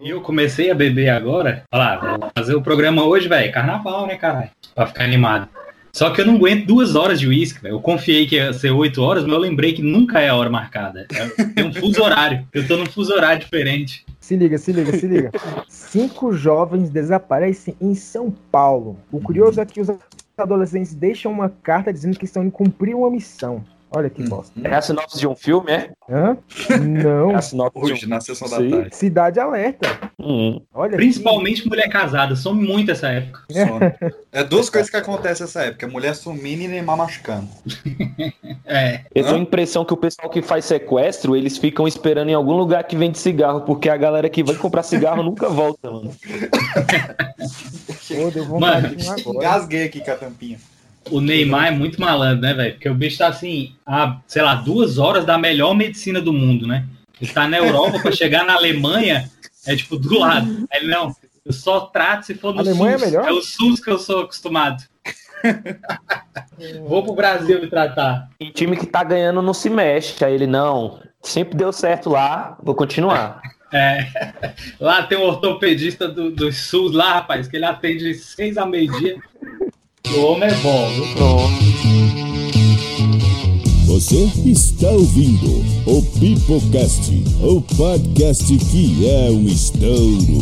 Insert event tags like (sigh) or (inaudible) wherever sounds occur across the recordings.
E eu comecei a beber agora. Olha lá, vou fazer o programa hoje, velho. Carnaval, né, caralho? Pra ficar animado. Só que eu não aguento duas horas de uísque, velho. Eu confiei que ia ser oito horas, mas eu lembrei que nunca é a hora marcada. É, tem um fuso horário. Eu tô num fuso horário diferente. Se liga, se liga, se liga. Cinco jovens desaparecem em São Paulo. O curioso é que os adolescentes deixam uma carta dizendo que estão indo cumprir uma missão. Olha que bosta. É a sinopse de um filme, é? Hã? Não. É a sinopse de Hoje, um... na sessão da Sim. tarde. Cidade Alerta. Hum. Olha Principalmente mulher casada. Some muito essa época. Só. É duas coisas que acontecem nessa época: mulher sumindo e Neymar machucando. (laughs) É. Eu tenho a impressão que o pessoal que faz sequestro, eles ficam esperando em algum lugar que vende cigarro, porque a galera que vai comprar cigarro nunca volta, mano. que. Pô, deu vontade de agora. Engasguei aqui com a tampinha. O Neymar é muito malandro, né, velho? Porque o bicho tá assim, há, sei lá, duas horas da melhor medicina do mundo, né? Ele tá na Europa pra chegar na Alemanha, é tipo do lado. Aí ele, não, eu só trato se for no Alemanha SUS. é melhor? É o SUS que eu sou acostumado. Vou pro Brasil me tratar. E time que tá ganhando não se mexe. Aí ele, não, sempre deu certo lá, vou continuar. É, lá tem um ortopedista do, do SUS lá, rapaz, que ele atende de seis a meio-dia. O homem é bom, viu? Pronto. Você está ouvindo o Pipocast, o podcast que é um estouro.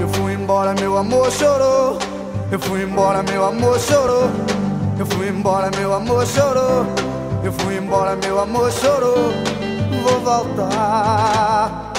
Eu fui embora, meu amor chorou. Eu fui embora, meu amor chorou. Eu fui embora, meu amor chorou. Eu fui embora, meu amor chorou. Vou voltar.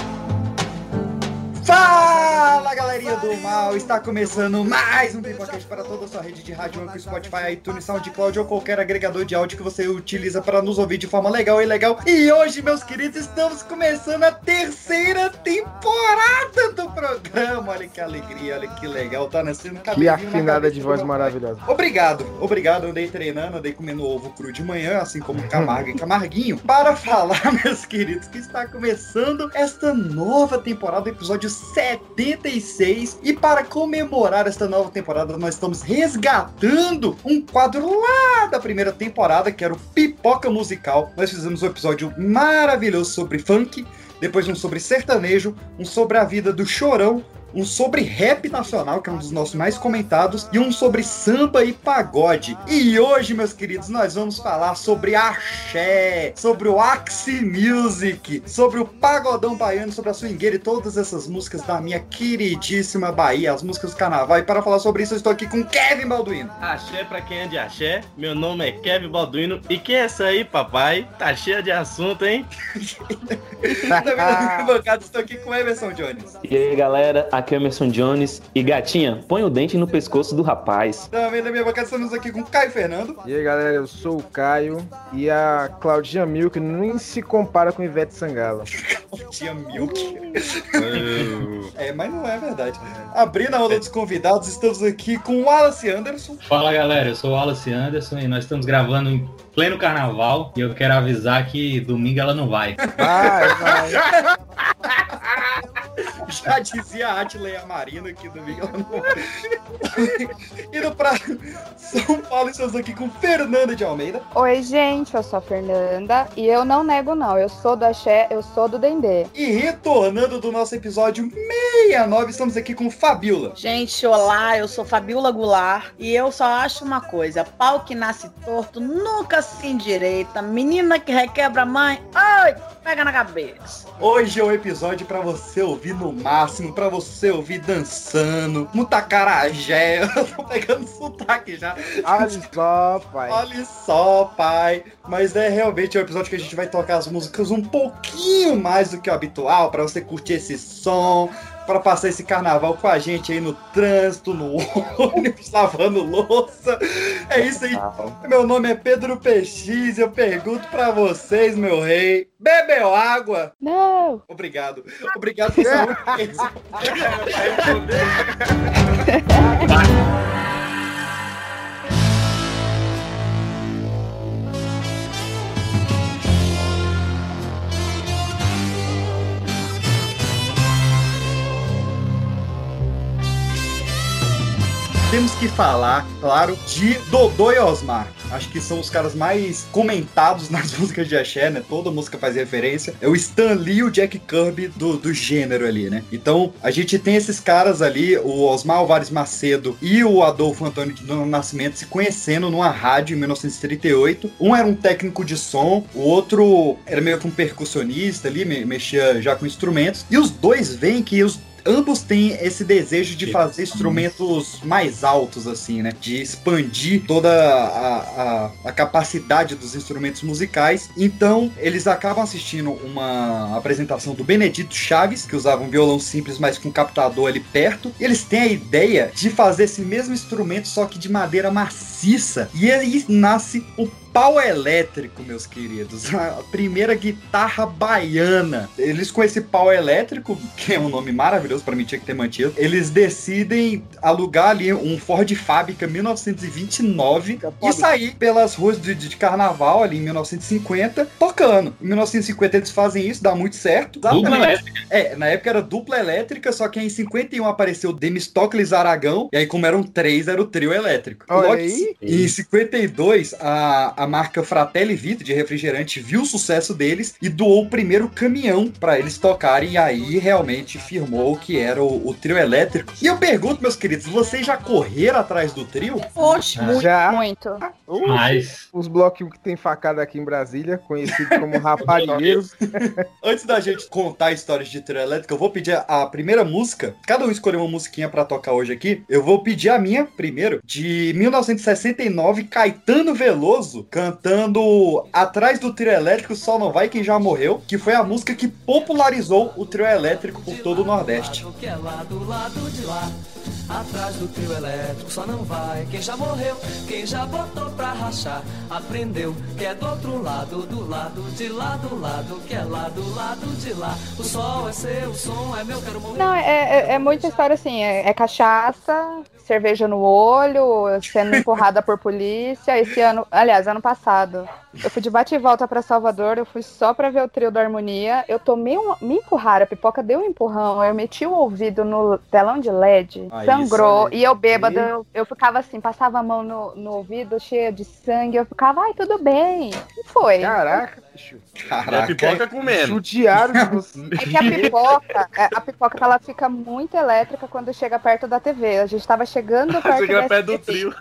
Fala galerinha do mal, está começando mais um Pipocast para toda a sua rede de rádio, Anchor, Spotify, iTunes, SoundCloud ou qualquer agregador de áudio que você utiliza para nos ouvir de forma legal e legal. E hoje, meus queridos, estamos começando a terceira temporada do programa. Olha que alegria, olha que legal, tá nascendo Que cabelinho na afinada de voz maravilhosa. Obrigado, obrigado. Andei treinando, andei comendo ovo cru de manhã, assim como Camargo e Camarguinho, para (laughs) falar, meus queridos, que está começando esta nova temporada, episódio 76. E para comemorar esta nova temporada, nós estamos resgatando um quadro lá da primeira temporada, que era o Pipoca Musical. Nós fizemos um episódio maravilhoso sobre funk, depois um sobre sertanejo, um sobre a vida do chorão, um sobre rap nacional, que é um dos nossos mais comentados, e um sobre samba e pagode. E hoje, meus queridos, nós vamos falar sobre axé, sobre o Axi Music, sobre o pagodão baiano, sobre a swingueira e todas essas músicas da minha queridíssima Bahia, as músicas do carnaval. E para falar sobre isso, eu estou aqui com Kevin Balduino. Axé pra quem é de axé, meu nome é Kevin Balduino e quem é essa aí, papai? Tá cheia de assunto, hein? Na bancada, estou aqui com Emerson Jones. E aí, galera, aqui é o Emerson Jones. E gatinha, põe o dente no pescoço do rapaz. Também na minha bancada, estamos aqui com Caio Fernando. E aí, galera, eu sou o Caio e a Claudinha Milk nem se compara com Ivete Sangalo. Tia Milk. É, mas não é verdade. Abrindo a aula dos convidados, estamos aqui com o Wallace Anderson. Fala galera, eu sou o Wallace Anderson e nós estamos gravando em pleno carnaval e eu quero avisar que domingo ela não vai. Vai, vai. (laughs) Já dizia a Atley a Marina aqui do Miguel. (laughs) Indo pra São Paulo, estamos aqui com Fernanda de Almeida. Oi, gente, eu sou a Fernanda e eu não nego, não. Eu sou do Axé, eu sou do Dendê. E retornando do nosso episódio 69, estamos aqui com Fabiola. Gente, olá, eu sou Fabiola Goulart e eu só acho uma coisa: pau que nasce torto nunca se endireita. Menina que requebra a mãe, ai, pega na cabeça. Hoje é o episódio pra você ouvir no máximo, pra você ouvir dançando, no tacarajé. (laughs) Eu tô pegando sotaque já. Olha só, pai. Olha só, pai. Mas é realmente um episódio que a gente vai tocar as músicas um pouquinho mais do que o habitual, pra você curtir esse som, pra passar esse carnaval com a gente aí no trânsito, no ônibus, (laughs) lavando louça. É isso aí. Meu nome é Pedro PX eu pergunto pra vocês, meu rei, bebeu água? Não! Obrigado. Obrigado por (laughs) essa (laughs) Temos que falar, claro, de Dodô e Osmar. acho que são os caras mais comentados (laughs) nas músicas de axé, né? Toda música faz referência. É o Stan Lee e o Jack Kirby do, do gênero ali, né? Então, a gente tem esses caras ali, o Osmar Alvares Macedo e o Adolfo Antônio do Nascimento se conhecendo numa rádio em 1938. Um era um técnico de som, o outro era meio que um percussionista ali, me- mexia já com instrumentos. E os dois veem que os ambos têm esse desejo de fazer instrumentos mais altos, assim, né? De expandir toda a, a, a capacidade dos instrumentos musicais. Então, eles acabam assistindo uma apresentação do Benedito Chaves, que usava um violão simples, mas com um captador ali perto. E eles têm a ideia de fazer esse mesmo instrumento, só que de madeira maciça. E aí nasce o pau elétrico, meus queridos. A primeira guitarra baiana. Eles com esse pau elétrico, que é um nome maravilhoso para mim tinha que ter mantido, eles decidem alugar ali um Ford Fábrica 1929 e sair pelas ruas de, de carnaval ali em 1950 tocando. Em 1950 eles fazem isso, dá muito certo. Dupla Exatamente. elétrica. É, na época era dupla elétrica, só que aí em 51 apareceu Demistocles Aragão, e aí como eram três, era o trio elétrico. Olha Logo aí. em 52, a, a marca Fratelli Vita de refrigerante viu o sucesso deles e doou o primeiro caminhão para eles tocarem, e aí realmente firmou que era o, o trio elétrico. E eu pergunto, meus queridos, vocês já correram atrás do trio? Oxe, Ah. Já Muito. Uh, Mas. os bloquinhos que tem facada aqui em Brasília, conhecido como (laughs) rapalheiros. (laughs) Antes da gente contar histórias de trio elétrico, eu vou pedir a primeira música. Cada um escolheu uma musiquinha pra tocar hoje aqui. Eu vou pedir a minha primeiro, de 1969, Caetano Veloso, cantando Atrás do Trio Elétrico Só Não Vai Quem Já Morreu, que foi a música que popularizou o trio elétrico por todo o Nordeste. É atrás do trio elétrico só não vai quem já morreu, quem já botou pra rachar, aprendeu que é do outro lado, do lado de lá, do lado que é lá do lado de lá. O sol é seu, o som é meu, quero morrer. Não, é, é, é muita história assim, é, é cachaça, cerveja no olho, sendo empurrada por polícia. Esse ano, aliás, ano passado, eu fui de bate e volta pra Salvador, eu fui só pra ver o trio da harmonia. Eu tomei um. Me empurraram, a pipoca deu um empurrão, eu meti o ouvido no telão de LED, Aí, sangrou, isso aí. e eu bêbada, eu, eu ficava assim, passava a mão no, no ouvido, cheia de sangue, eu ficava, ai, tudo bem. E foi. Caraca, bicho. E a Caraca. pipoca comendo. Judiaram de (laughs) você. É que a pipoca, é, a pipoca ela fica muito elétrica quando chega perto da TV. A gente tava chegando perto Chega da perto do trio.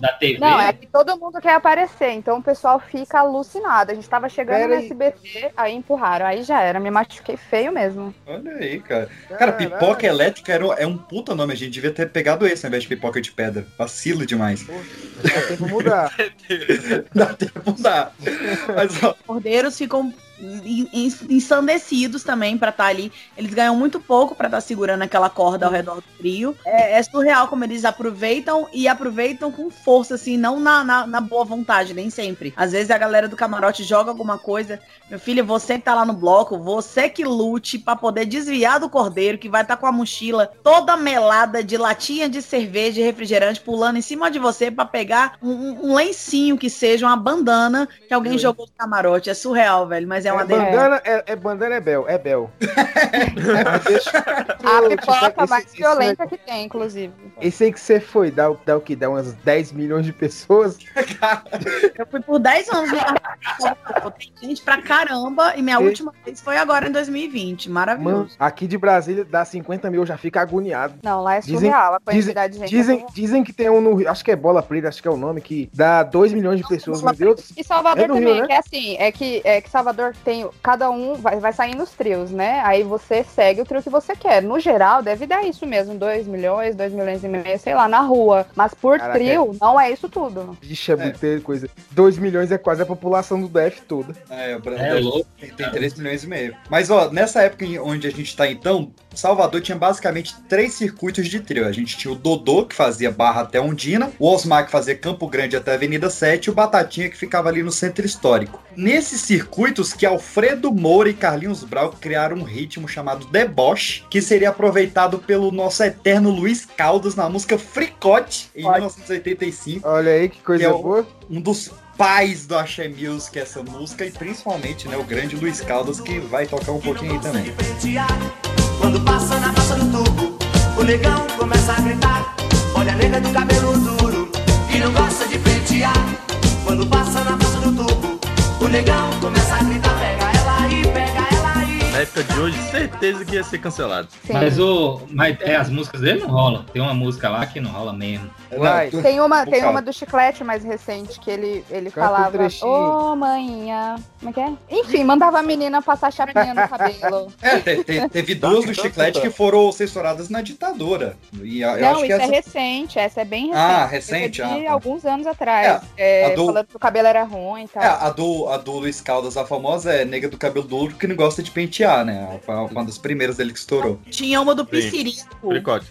Da TV. Não, é que todo mundo quer aparecer, então o pessoal fica alucinado. A gente tava chegando Pera no aí. SBT, aí empurraram, aí já era, me machuquei feio mesmo. Olha aí, cara. Cara, pipoca elétrica era, é um puta nome. A gente devia ter pegado esse ao invés de pipoca de pedra. Vacilo demais. Dá tempo mudar. (laughs) Dá tempo, dá. Mas, ó, cordeiros ficam ensandecidos também pra estar ali. Eles ganham muito pouco pra estar segurando aquela corda ao redor do trio. É, é surreal como eles aproveitam e aproveitam com força, assim, não na, na, na boa vontade, nem sempre. Às vezes a galera do camarote joga alguma coisa. Meu filho, você que tá lá no bloco, você que lute pra poder desviar do cordeiro, que vai estar com a mochila toda melada de latinha de cerveja e refrigerante pulando em cima de você pra pegar um, um- um lencinho que seja, uma bandana que alguém jogou no camarote. É surreal, velho, mas é uma É delícia. bandana, é, é bandana é Bel, é Bel. (laughs) A pipoca mais esse- violenta que tem, inclusive. Esse aí que você foi, dá, o- dá o que? Dá umas 10 milhões de pessoas? (laughs) Eu fui por 10 anos. Tem gente pra caramba. E minha E- última vez foi agora em 2020. Mano, Maravilhoso. aqui de Brasília dá 50 mil, eu já fico agoniado. Não, lá é Dizem- surreal a Dizem, quantidade de gente. dizem, dizem que tem um no Rio, acho que é Bola Preta, acho que é o nome, que dá 2 milhões de pessoas, meu Deus. E Salvador É também, Rio, né? que é assim, é que, é que Salvador tem, cada um vai, vai saindo os trios, né? Aí você segue o trio que você quer. No geral, deve dar isso mesmo, 2 milhões, 2 milhões e meio, sei lá, na rua. Mas por Caraca, trio, não é isso tudo. Vixe, é muita coisa. 2 milhões é quase a população do DF toda. É, o É Brasil louco. tem, tem 3 milhões e meio. Mas, ó, nessa época onde a gente tá então, Salvador tinha basicamente três circuitos de trio. A gente tinha o Dodô, que fazia Barra até Ondina, o Osmar, que fazia Campo Grande até Avenida 7, e o Batatinha, que ficava ali no Centro Histórico. Nesses circuitos que Alfredo Moura e Carlinhos Brau criaram um ritmo chamado Deboche, que seria aproveitado pelo nosso eterno Luiz Caldas na música Fricote, em Olha. 1985 Olha aí que coisa Que é boa. um dos pais do Axé Music essa música e principalmente né, o grande Luiz Caldas que vai tocar um pouquinho aí também. Quando passa na praça do tubo, o negão começa a gritar. Olha a nega do cabelo duro, que não gosta de pentear. Quando passa na ponta do tubo, o negão começa a gritar: pega época de hoje, certeza que ia ser cancelado. Sim. Mas o. Mas é, as músicas dele não rolam. Tem uma música lá que não rola mesmo. Vai. Não, Tem uma, Um tem uma do chiclete mais recente que ele, ele Canta um falava, ô manhinha, como é que é? Enfim, mandava a menina passar chapinha no cabelo. (laughs) É, te- te- teve duas do Chiclete que foram censuradas na ditadura. E a- eu Não, acho que isso é essa... recente, essa é bem recente. Ah, recente? É Ah, tá. alguns anos atrás. É, a do- Falando que o cabelo era ruim e tal. É, a do, a do Luiz Caldas, a famosa, é nega do cabelo duro que não gosta de pentear, né? Foi uma das primeiras dele que estourou. Tinha uma do. Piscirico.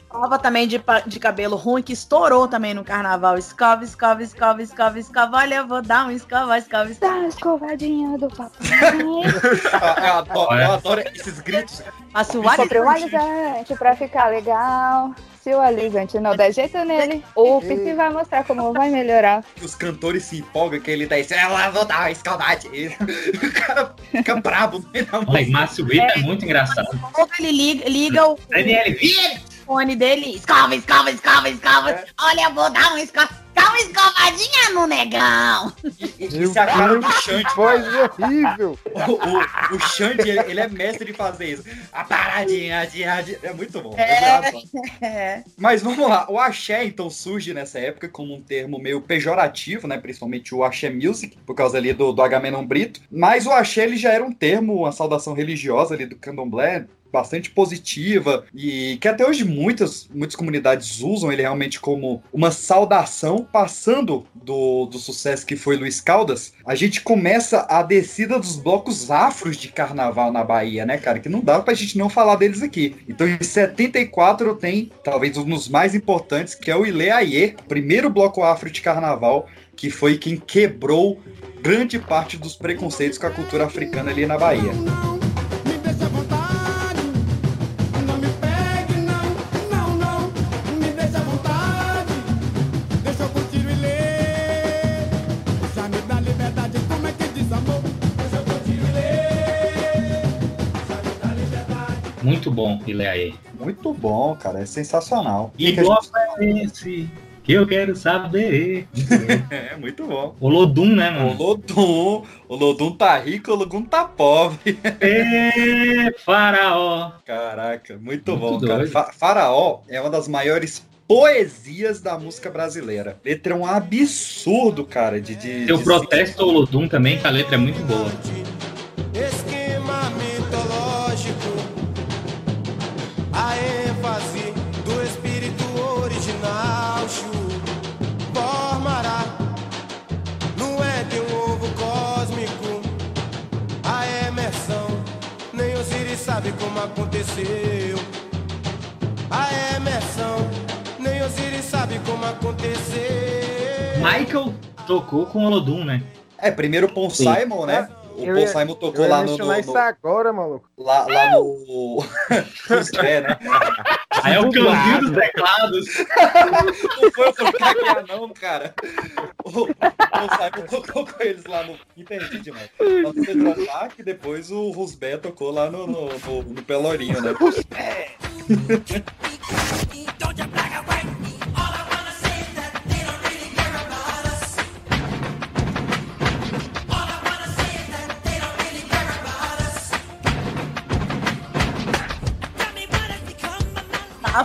Prova também de, de cabelo ruim, que estourou também no carnaval. Escova, escova, escova, escova, escova. Olha, eu vou dar um escova, escova, escova. Dá a escovadinha do papai. (laughs) Eu, adoro, eu adoro esses gritos. Passa o Sobre o alisante pra ficar legal. Se o alisante não der jeito nele, o Pisse vai mostrar como vai melhorar. os cantores se empolgam, que ele tá isso, ela vou dar uma escaldade. (laughs) O cara fica meio da Mas. Márcio Brito é muito engraçado. Ele liga, liga o Daniel, vira! fone dele. Escova, escova, escova, escova. Olha, eu vou dar um escova. Uma escovadinha no negão. E- e- Isso é a cara do Xande. Voz horrível. O, o, o Xande, ele, ele é mestre de fazer isso. A paradinha, de, de, é muito bom. é engraçado. É. Mas vamos lá, o axé então surge nessa época como um termo meio pejorativo, né? Principalmente o axé music, por causa ali do, do Agamenon Brito. Mas o axé ele já era um termo, uma saudação religiosa ali do candomblé, bastante positiva e que até hoje muitas, muitas comunidades usam ele realmente como uma saudação. Passando do, do sucesso que foi Luiz Caldas, a gente começa a descida dos blocos afros de carnaval na Bahia, né, cara? Que não dá pra gente não falar deles aqui. Então em 74 tem talvez um dos mais importantes, que é o Ile Aie, primeiro bloco afro de carnaval, que foi quem quebrou grande parte dos preconceitos com a cultura africana ali na Bahia. Muito bom, Ileaê. Muito bom, cara, é sensacional. E Que que a bloco é esse que eu quero saber. gente- (laughs) É, muito bom. O Lodum, né, O mano? Lodum, o Lodum tá rico, o Lodum tá pobre. É, faraó. Caraca, muito, Muito bom, doido. cara. Fa- Faraó é uma das maiores poesias da música brasileira. Letra é um absurdo, cara, de... de o de- protesto ao Lodum também, que a letra é muito boa. Esquema a ênfase do espírito original, Chu, formará no Éden um ovo cósmico, a emersão, nem Osiris sabe como aconteceu. A emersão, nem Osiris sabe como aconteceu. Michael tocou com o Lodum, né? É, primeiro o Paul Sim. Simon, né? O Eu Paul Simon tocou Eu lá no... mencionar no- isso agora, maluco. lá, lá no... (laughs) É, né? Aí é o cãozinho dos teclados. Não (laughs) foi o Caquear, não, cara. O, o Simon tocou com eles lá no. Perdi demais. Lá no Central Park, depois o Rusbé tocou lá no, no, no, no Pelourinho, né? (laughs)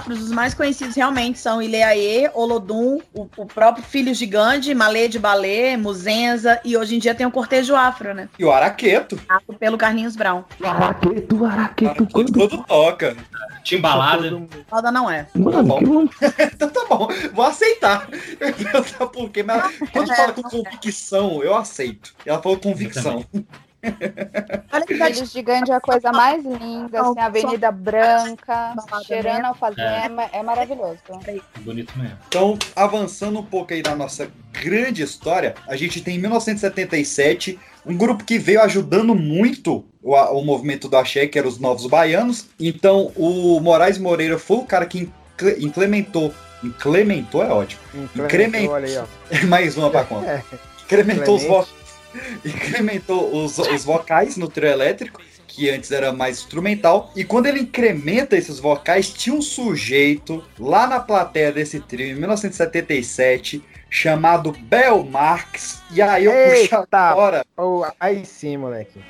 Afros, os mais conhecidos realmente são Ileaê, Olodum, o, o próprio Filho Gigante, Malê de Balê, Muzenza e hoje em dia tem o Cortejo Afro, né? E o Araqueto. Afro pelo Carlinhos Brown. Araqueto, araqueto, Araqueto quando toca. Timbalada. Roda não é. Mano, que louco. (laughs) Então tá bom, vou aceitar. (laughs) Eu por quê, mas quando fala com convicção, eu aceito. Ela falou convicção. Olha que Filhos de Gandhi é a coisa mais linda, assim, Avenida Branca, cheirando alfazema, é maravilhoso. Bonito mesmo. Então, avançando um pouco aí na nossa grande história, a gente tem em 1977 um grupo que veio ajudando muito o, o movimento do axé, que eram os Novos Baianos. Então, o Moraes Moreira foi o cara que implementou. Implementou é ótimo. Incrementou. Olha aí, ó. (laughs) Mais uma pra conta. É. Incrementou os, Clemente. Incrementou os, os vocais no trio elétrico, que antes era mais instrumental. E quando ele incrementa esses vocais, tinha um sujeito lá na plateia desse trio, em 1977, chamado Bel Marx. E aí eu puxo agora. Oh, aí sim, moleque.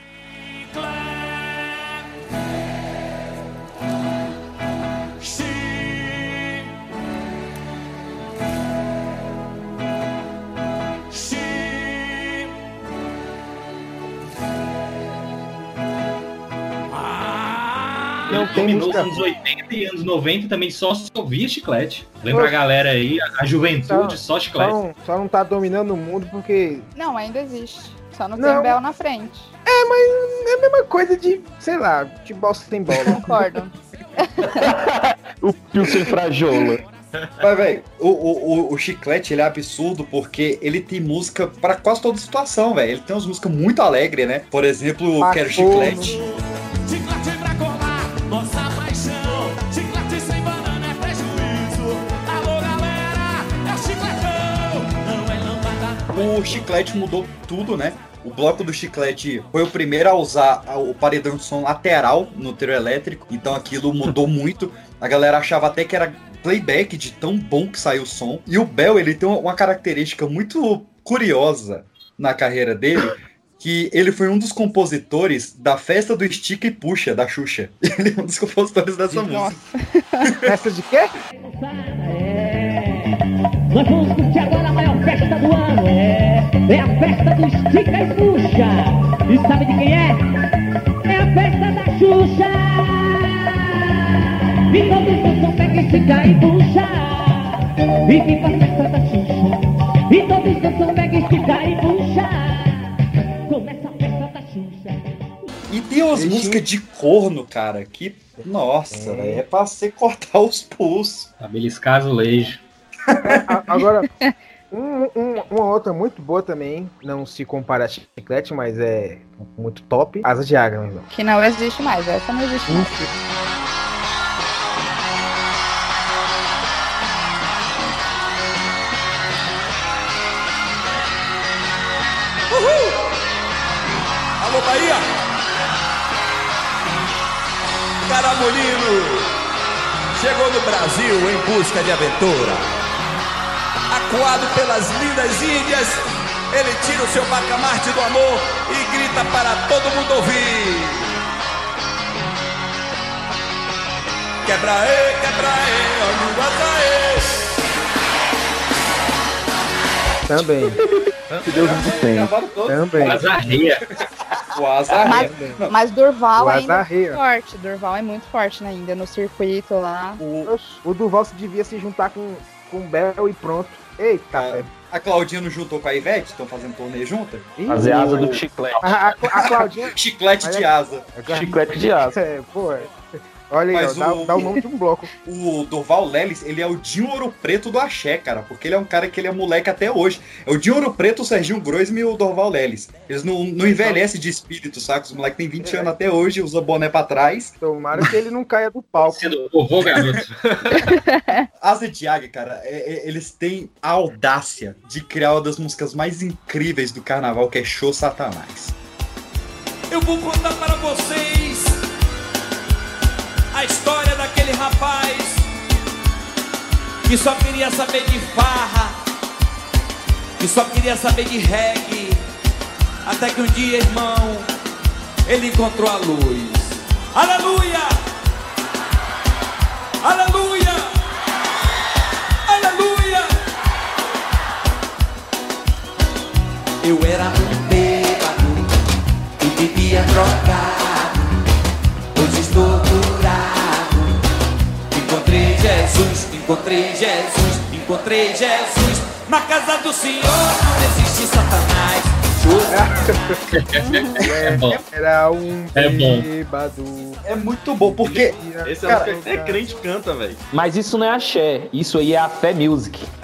Não tem Dominou os música. anos 80 e anos 90 também só se ouvia chiclete. Lembra a galera aí, a, a juventude, só Só chiclete. não, só não tá dominando o mundo porque. Não, ainda existe. Só não, Não. tem Bel na frente. É, mas é a mesma coisa de, sei lá, futebol sem bola. Concordo. (laughs) O Pilsen Frajola. Mas, velho, o, o, o, Chiclete ele é absurdo porque ele tem música pra quase toda situação, velho. Ele tem umas músicas muito alegres, né? Por exemplo, Pra Quero. Chiclete. Nossa paixão. Chiclete sem banana é prejuízo. Alô, galera, é o chicletão. Não é lambada. O Chiclete mudou tudo, né? O bloco do Chiclete foi o primeiro a usar o paredão de som lateral no trio elétrico, então aquilo mudou (laughs) muito. A galera achava até que era playback de tão bom que saiu o som. E o Bel, ele tem uma característica muito curiosa na carreira dele, que ele foi um dos compositores da festa do Estica e Puxa, da Xuxa. (laughs) Ele é um dos compositores dessa música. (laughs) Festa de quê? Nós vamos curtir agora a maior festa do ano, é. É a festa do Estica e Puxa. E sabe de quem é? É a festa da Xuxa. E todos dançam, pega, estica e puxa. E vem pra festa da Xuxa. E todos dançam, E umas Ele músicas de corno, cara, que. Nossa, velho, é pra você cortar os pulsos. Pra beliscar azulejo. A- Agora, um- um- uma outra muito boa também, não se compara a chiclete, mas é muito top. Asa de águia, meu irmão. Que não existe mais. Essa não existe mais. Caramolino chegou no Brasil em busca de aventura. Acuado pelas lindas Índias, ele tira o seu bacamarte do amor e grita para todo mundo ouvir. Quebra aí, quebra aí, olha o. Também, Que Deus não tem. Também. Azarreia. O Azar Mas, mas Durval O ainda é muito forte. Durval é muito forte né, ainda no circuito lá. O, O Duval se devia se juntar com, com o Bel e pronto. Eita, a, velho. a Claudinha não juntou com a Ivete? Estão fazendo torneio junta? Ih, Fazer asa do chiclete. A, a, a Claudinha. (laughs) Chiclete de asa. Chiclete de asa. É, pô. É. Olha aí, ó, Mas dá, o- dá o (laughs) nome de um bloco. O Durval Lelis, ele é o Dinho Ouro Preto do Axé, cara. Porque ele é um cara que ele é moleque até hoje. É o Dinho Ouro Preto, o Serginho Groisman e o Durval Lelis. Eles não, não envelhecem de espírito, saca? Os moleques têm 20 anos até hoje, usa boné pra trás. Tomara que ele não caia do palco. Sendo vovô, garoto. (laughs) Asa de Águia, cara, é- é- eles têm a audácia de criar uma das músicas mais incríveis do carnaval, que é Show Satanás. Eu vou contar para vocês a história daquele rapaz que só queria saber de farra, que só queria saber de reggae, até que um dia, irmão, ele encontrou a luz. Aleluia! Aleluia! Aleluia! Eu era um bêbado e vivia drogado. Encontrei Jesus, encontrei Jesus. Na casa do Senhor não existe Satanás. É bom. Era um É bom. bêbado. É muito bom, porque Esse é Cara, o que até crente canta, velho. Mas isso não é axé, isso aí é a fé music. (laughs)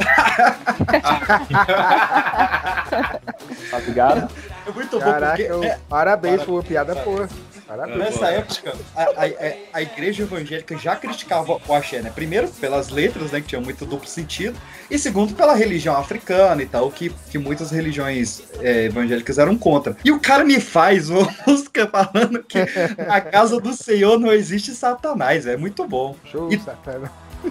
tá ligado? é muito bom Caraca, porque eu- é, parabéns Para- por uma piada boa. Parabéns. nessa época a, a- a- a igreja evangélica já criticava o axé, né? Primeiro pelas letras, né, que tinham muito duplo sentido, e segundo pela religião africana e tal, que, que muitas religiões é, evangélicas eram contra. E o cara me faz uma (laughs) música falando que na casa do Senhor não existe Satanás, é muito bom. Show, E-.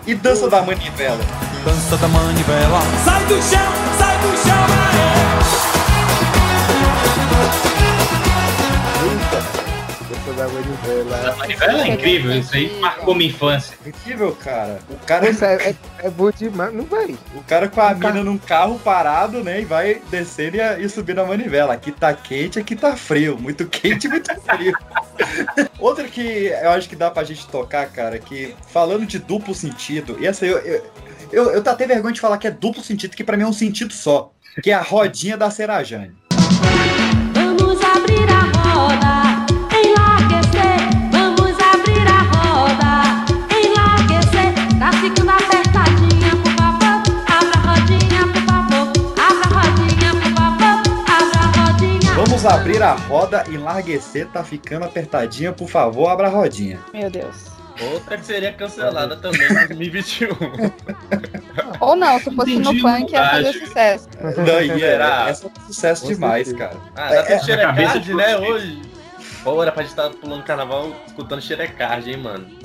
E dança da manivela. Dança da manivela. Sai do chão, sai do chão, Dança da manivela. A manivela é incrível, isso aí marcou minha infância. Incrível, cara. O cara, Isso é, é, é bom demais. Não vai. o cara com a mina num carro parado, né? E vai descendo e, e subindo a manivela. Aqui tá quente, aqui tá frio. Muito quente, muito frio. (laughs) Outra que eu acho que dá pra gente tocar, cara, que falando de duplo sentido, e essa eu, eu, eu, eu até vergonha de falar que é duplo sentido, que pra mim é um sentido só. Que é a rodinha da Serajane. Vamos abrir a roda. Vamos abrir a roda, enlarguecer. Tá ficando apertadinha, por favor. Abra a rodinha, por favor. Abra a rodinha, por favor. Abra a rodinha. Vamos abrir a roda, enlarguecer, tá ficando apertadinha, por favor, abra a rodinha. Meu Deus. Outra que seria cancelada também em 2021. Ou não, se fosse no Entendi, funk ia fazer sucesso. Daí, Será? é, essa é sucesso demais, cara. Ah, pra É, xerecard, cabeça de né, hoje. Pô, era pra gente estar pulando carnaval escutando xerecard, hein, mano. (laughs)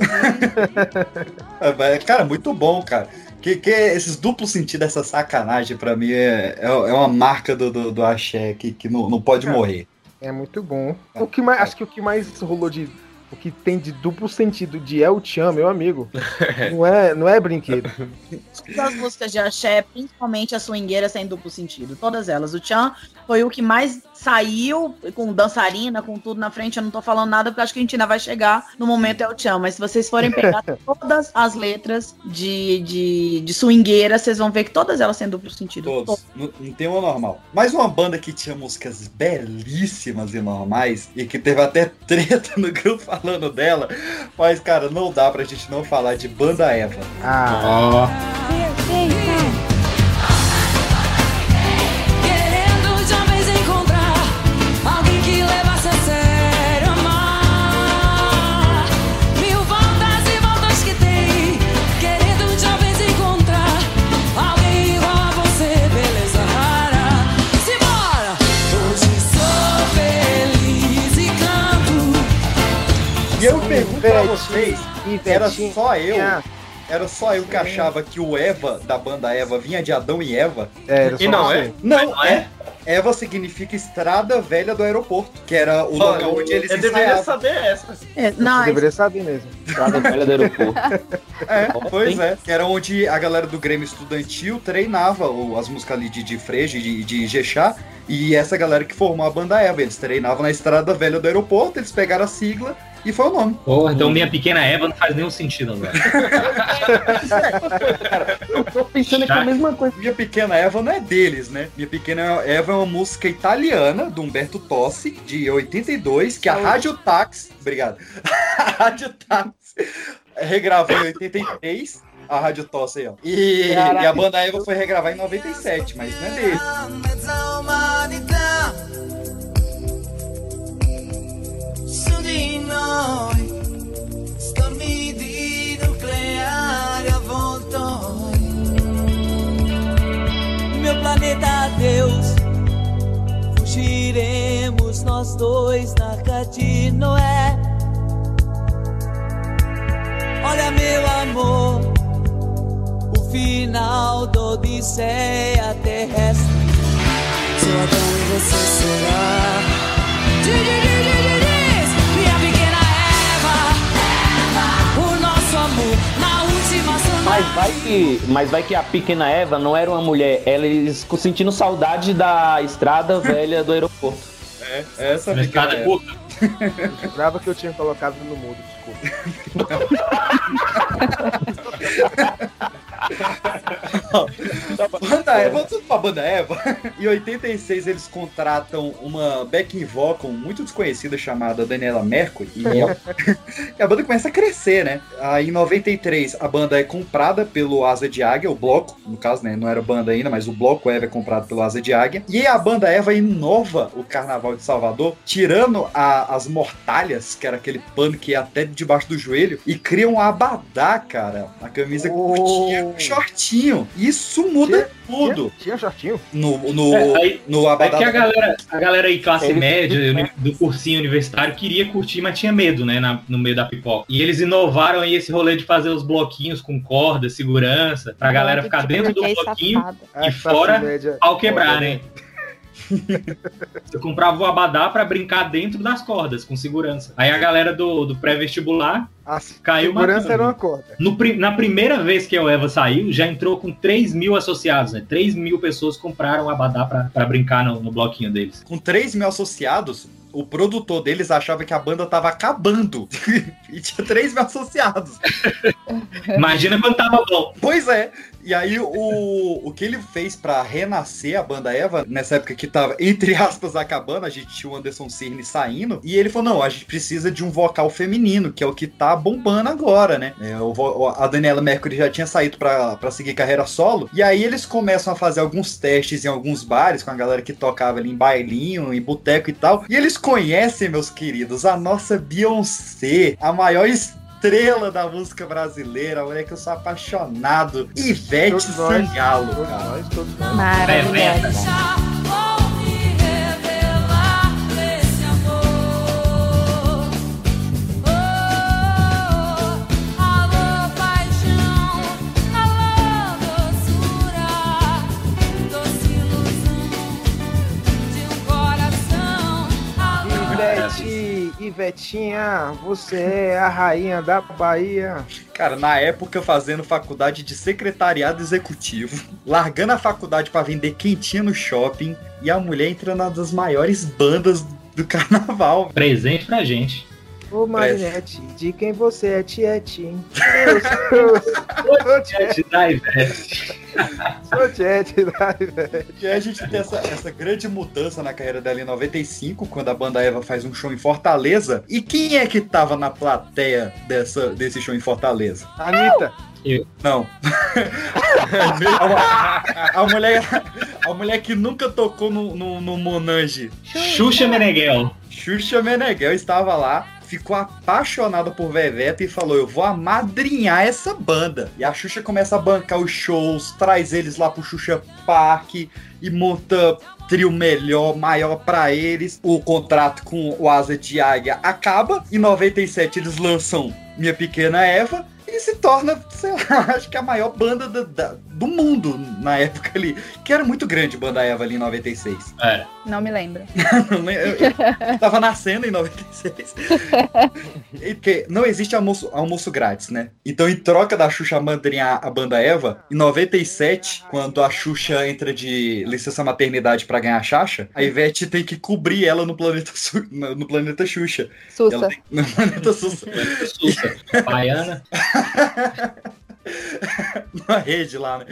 É, Cara, muito bom, cara. Que, que esses duplos sentidos, essa sacanagem, pra mim, é, é, é uma marca do, do, do axé que, que não, não pode morrer. É muito bom. O que mais, acho que o que mais rolou de. O que tem de duplo sentido de El Chan, meu amigo. (laughs) Não é, não é brinquedo. Todas as músicas de axé, principalmente a swingueira, sem duplo sentido. Todas elas. O Chan foi o que mais saiu com dançarina, com tudo na frente. Eu não tô falando nada porque acho que a gente ainda vai chegar no momento é o Chan. Mas se vocês forem pegar (laughs) todas as letras de, de, de swingueira, vocês vão ver que todas elas têm duplo sentido. Todos. Não, não tem uma normal. Mas uma banda que tinha músicas belíssimas e normais, e que teve até treta no grupo falando dela, mas, cara, não dá pra gente não falar de Banda Eva. Ah, Ó, pra vocês, era só eu, era só eu que achava que o Eva da banda Eva vinha de Adão e Eva? É, era E só não você. é? Não, Não é. é? Eva significa Estrada Velha do Aeroporto, que era o local onde eles Eu deveria saber essa. É, Você não, deveria saber mesmo. Estrada velha do aeroporto. (laughs) É, pois é. Que era onde a galera do Grêmio Estudantil treinava as músicas ali de, de Frege, de, de Jexá. E essa galera que formou a banda Eva, eles treinavam na Estrada Velha do Aeroporto, eles pegaram a sigla e foi o nome. porra, então minha pequena Eva não faz nenhum sentido agora. (laughs) Eu tô pensando aqui a mesma coisa. Minha Pequena Eva não é deles, né? Minha Pequena Eva é uma música italiana do Humberto Tossi, de 82, que a Rádio Tax, obrigado, (laughs) a Rádio Tax regravou em 83, a Rádio Tossi aí, ó. E, e a banda Eva foi regravar em 97, mas não é deles. Di noi stormi nucleari avvoltoi Meu planeta adeus. Fugiremos nós dois na arca de Noé. Olha, meu amor, o final da Odisseia terrestre. Sou Adão e você será. Mas vai, que, mas vai que a pequena Eva não era uma mulher, eles sentindo saudade da estrada (laughs) velha do aeroporto. É, essa Uma Pequena escada Eva. curta. (laughs) Jurava que eu tinha colocado no mudo, desculpa. (laughs) Banda Eva, vamos tudo pra Banda Eva. Em 86 eles contratam uma backing vocal muito desconhecida chamada Daniela Mercury. (laughs) E a, e a banda começa a crescer, né? Aí em 93 a banda é comprada pelo Asa de Águia, o bloco, no caso, né? Não era banda ainda, mas o bloco Eva é comprado pelo Asa de Águia. E a banda Eva inova o carnaval de Salvador, tirando a- as mortalhas, que era aquele pano que ia até debaixo do joelho, e cria um abadá, cara. A camisa Oh. curtinha, shortinho. Isso muda tudo. Tinha shortinho? No, no, É, aí- no É Abadá. que a galera, a galera aí, classe média, do cursinho universitário, queria curtir, mas tinha medo, né, na- no meio da pipoca. E eles inovaram aí esse rolê de fazer os bloquinhos com corda, segurança, pra galera ficar dentro do bloquinho safado. e fora ao quebrar, né? (laughs) Eu comprava o abadá pra brincar dentro das cordas, com segurança. Aí a galera do, do pré-vestibular A caiu segurança era uma corda. No na primeira vez que a Eva saiu, já entrou com 3 mil associados, né? 3 mil pessoas compraram o Abadá pra, pra brincar no, no bloquinho deles. Com 3 mil associados, o produtor deles achava que a banda tava acabando. (laughs) e tinha 3 mil associados. (laughs) Imagina quando tava bom. Pois é. E aí, o, o que ele fez pra renascer a banda Eva, nessa época que tava, entre aspas, acabando, a gente tinha o Anderson Cirne saindo, e ele falou: não, a gente precisa de um vocal feminino, que é o que tá bombando agora, né? É, o a Daniela Mercury já tinha saído pra, pra seguir carreira solo, e aí eles começam a fazer alguns testes em alguns bares com a galera que tocava ali em bailinho, em boteco e tal, e eles conhecem, meus queridos, a nossa Beyoncé, a maior estrela da música brasileira, a mulher que eu sou apaixonado, Ivete Todos nós. Sangalo, Todos cara. nós, todos nós. Maravilhosa. Ivetinha, você é a rainha da Bahia. Cara, na época fazendo faculdade de secretariado executivo, largando a faculdade pra vender quentinha no shopping e a mulher entrando nas das maiores bandas do (laughs) carnaval. Presente pra gente. Ô Marinette, de quem você é Tiete, hein? Eu sou- Da Ivete. sou da Ivete. E aí a gente tem essa, essa grande mudança na carreira dela em 95, quando a banda Eva faz um show em Fortaleza. E quem é que tava na plateia dessa, desse show em Fortaleza? Anitta, Não. a, a mulher, a mulher que nunca tocou no, no, no Monange. Xuxa Meneghel. Xuxa Meneghel estava lá, ficou apaixonada por Veveta e falou: Eu vou amadrinhar essa banda. E a Xuxa começa a bancar os shows, traz eles lá pro Xuxa Park e monta trio melhor, maior pra eles. O contrato com o Asa de Águia acaba. Em 97 eles lançam Minha Pequena Eva. E se torna, sei lá, (laughs) acho que a maior banda da- da- do mundo na época ali. Que era muito grande banda Eva ali em 96. É. Não me lembro. (laughs) Não eu, eu tava nascendo em 96. E porque não existe almoço, almoço grátis, né? Então, em troca da Xuxa madrinhar a banda Eva, em 97, quando a Xuxa entra de licença maternidade pra ganhar a Xaxa, a Ivete tem que cobrir ela no planeta, Su- no no planeta Xuxa. Sussa. Ela tem- no planeta Sussa. Xuxa. Baiana. (laughs) na rede lá, né?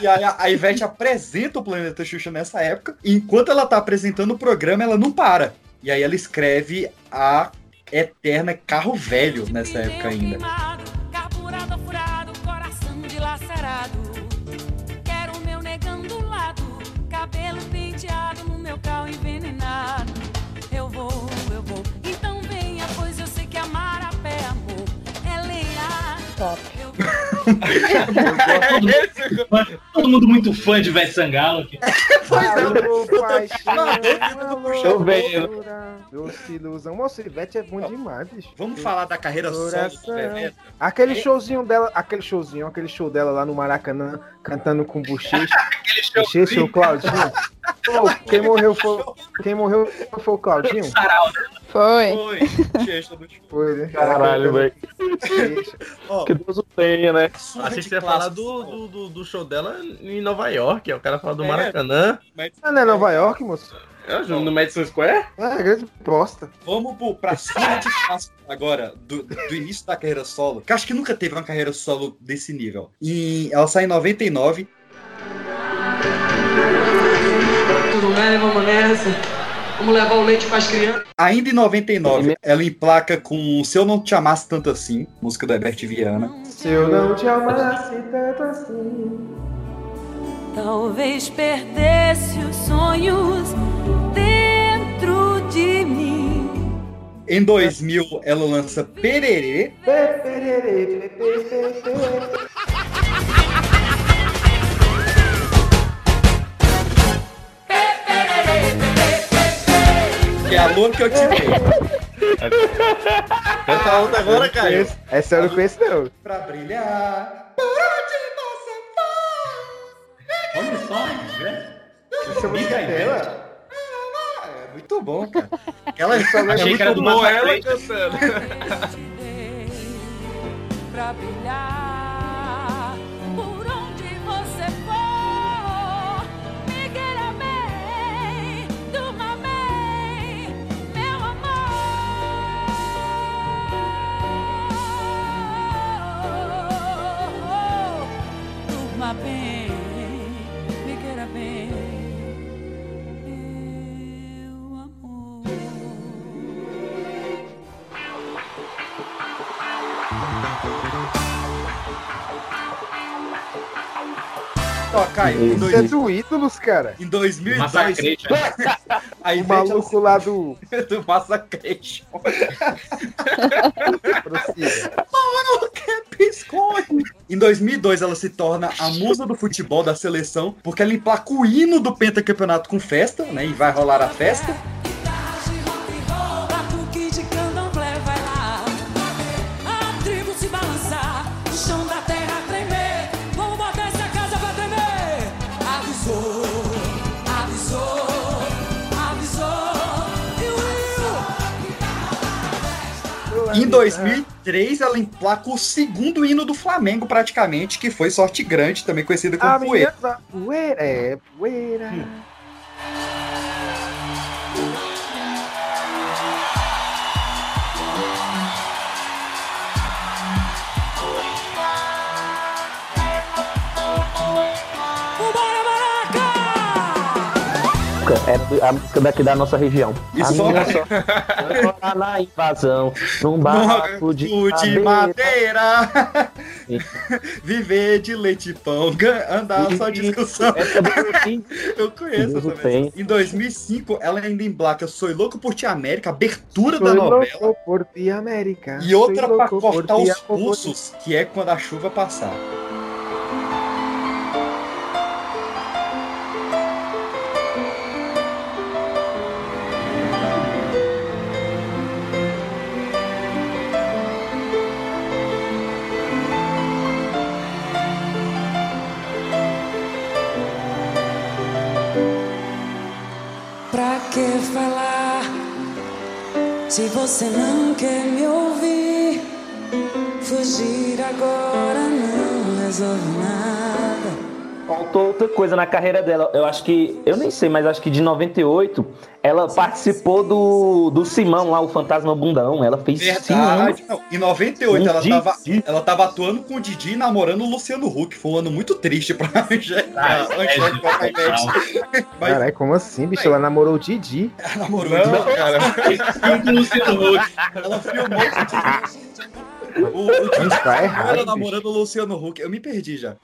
E aí a, a Ivete apresenta o Planeta Xuxa nessa época. E enquanto ela tá apresentando o programa, ela não para. E aí ela escreve a eterna Carro Velho nessa época ainda. Top. Vou. Todo mundo muito fã de Ivete Sangalo vendo. loucura, Doce ilusão. Moça, Ivete é bom demais, bicho. Vamos falar da carreira solo do? Aquele showzinho dela, aquele showzinho, aquele show dela lá no Maracanã, cantando com bochecha. (laughs) Bochecha, o Claudinho. Pô, (laughs) quem morreu foi, quem morreu foi o Claudinho? Foi. Foi. Do- Foi, né? Caralho, velho. Que Deus o tenha, né? Achei que você ia falar do, do, do, do show dela em Nova York. ó. O cara fala do É. Maracanã. Ah, não é Nova York, moço? É, no Madison Square? É, grande bosta. Vamos pro, pra surra de clássico agora, do, do início da carreira solo. Que eu acho que nunca teve uma carreira solo desse nível. E ela sai em 99. Tudo bem, vamos nessa como levar o leite para as crianças. Ainda em 99, ela emplaca com Se Eu Não Te Amasse Tanto Assim, música da Herbert Viana. Se eu não te amasse tanto assim. Talvez perdesse os sonhos dentro de mim. Em 2000, ela lança Pererê. Pererê, pererê, pererê pê. Foi a lua que eu te dei. (laughs) Canta outra agora, Caio. Essa eu não conheço, não. Pra brilhar. Olha só, né? Essa música é dela? É muito bom, cara. Ela Achei que era do Boa ela cantando. pra brilhar. Ó, Caio, em, é dois, do Ídolos, cara. em 2002, Massacrete. a O maluco lá do. (laughs) do Massacration. Mano, que piscone. Em 2002, ela se torna a musa do futebol da seleção, porque ela emplaca o hino do pentacampeonato com festa, né? E vai rolar a festa. Em 2003, ela emplaca o segundo hino do Flamengo, praticamente, que foi Sorte Grande, também conhecida como Poeira. poeira. É, poeira. Vambora, Maraca! É a música daqui da nossa região. E a só- minha só (laughs) na invasão, num barraco de, de madeira. madeira. Viver de leite e pão. Andar só discussão. Essa daí (laughs) Eu conheço essa tem. Em 2005, ela ainda emplaca Sou Louco por Ti América, abertura Sou da novela. louco por ti, América. E outra por cortar os pulsos, que é quando a chuva passar. Se você não quer me ouvir? Fugir agora não resolve nada. Faltou outra coisa na carreira dela. Eu acho que. Eu nem sei, mas acho que de 98 ela participou do, do Simão lá, o Fantasma Bundão. Ela fez Simão. Verdade. Não, em 98, ela tava, Didi. ela tava atuando com o Didi e namorando o Luciano Huck. Foi um ano muito triste pra (laughs) Angélica. Ah, é. (laughs) Mas Caralho, como assim, bicho? Ela namorou o Didi. ela namorou Não, cara. (laughs) Filme do Luciano Huck. Ela filmou o Didi. O, o tá ela bicho. namorando o Luciano Huck. Eu me perdi já.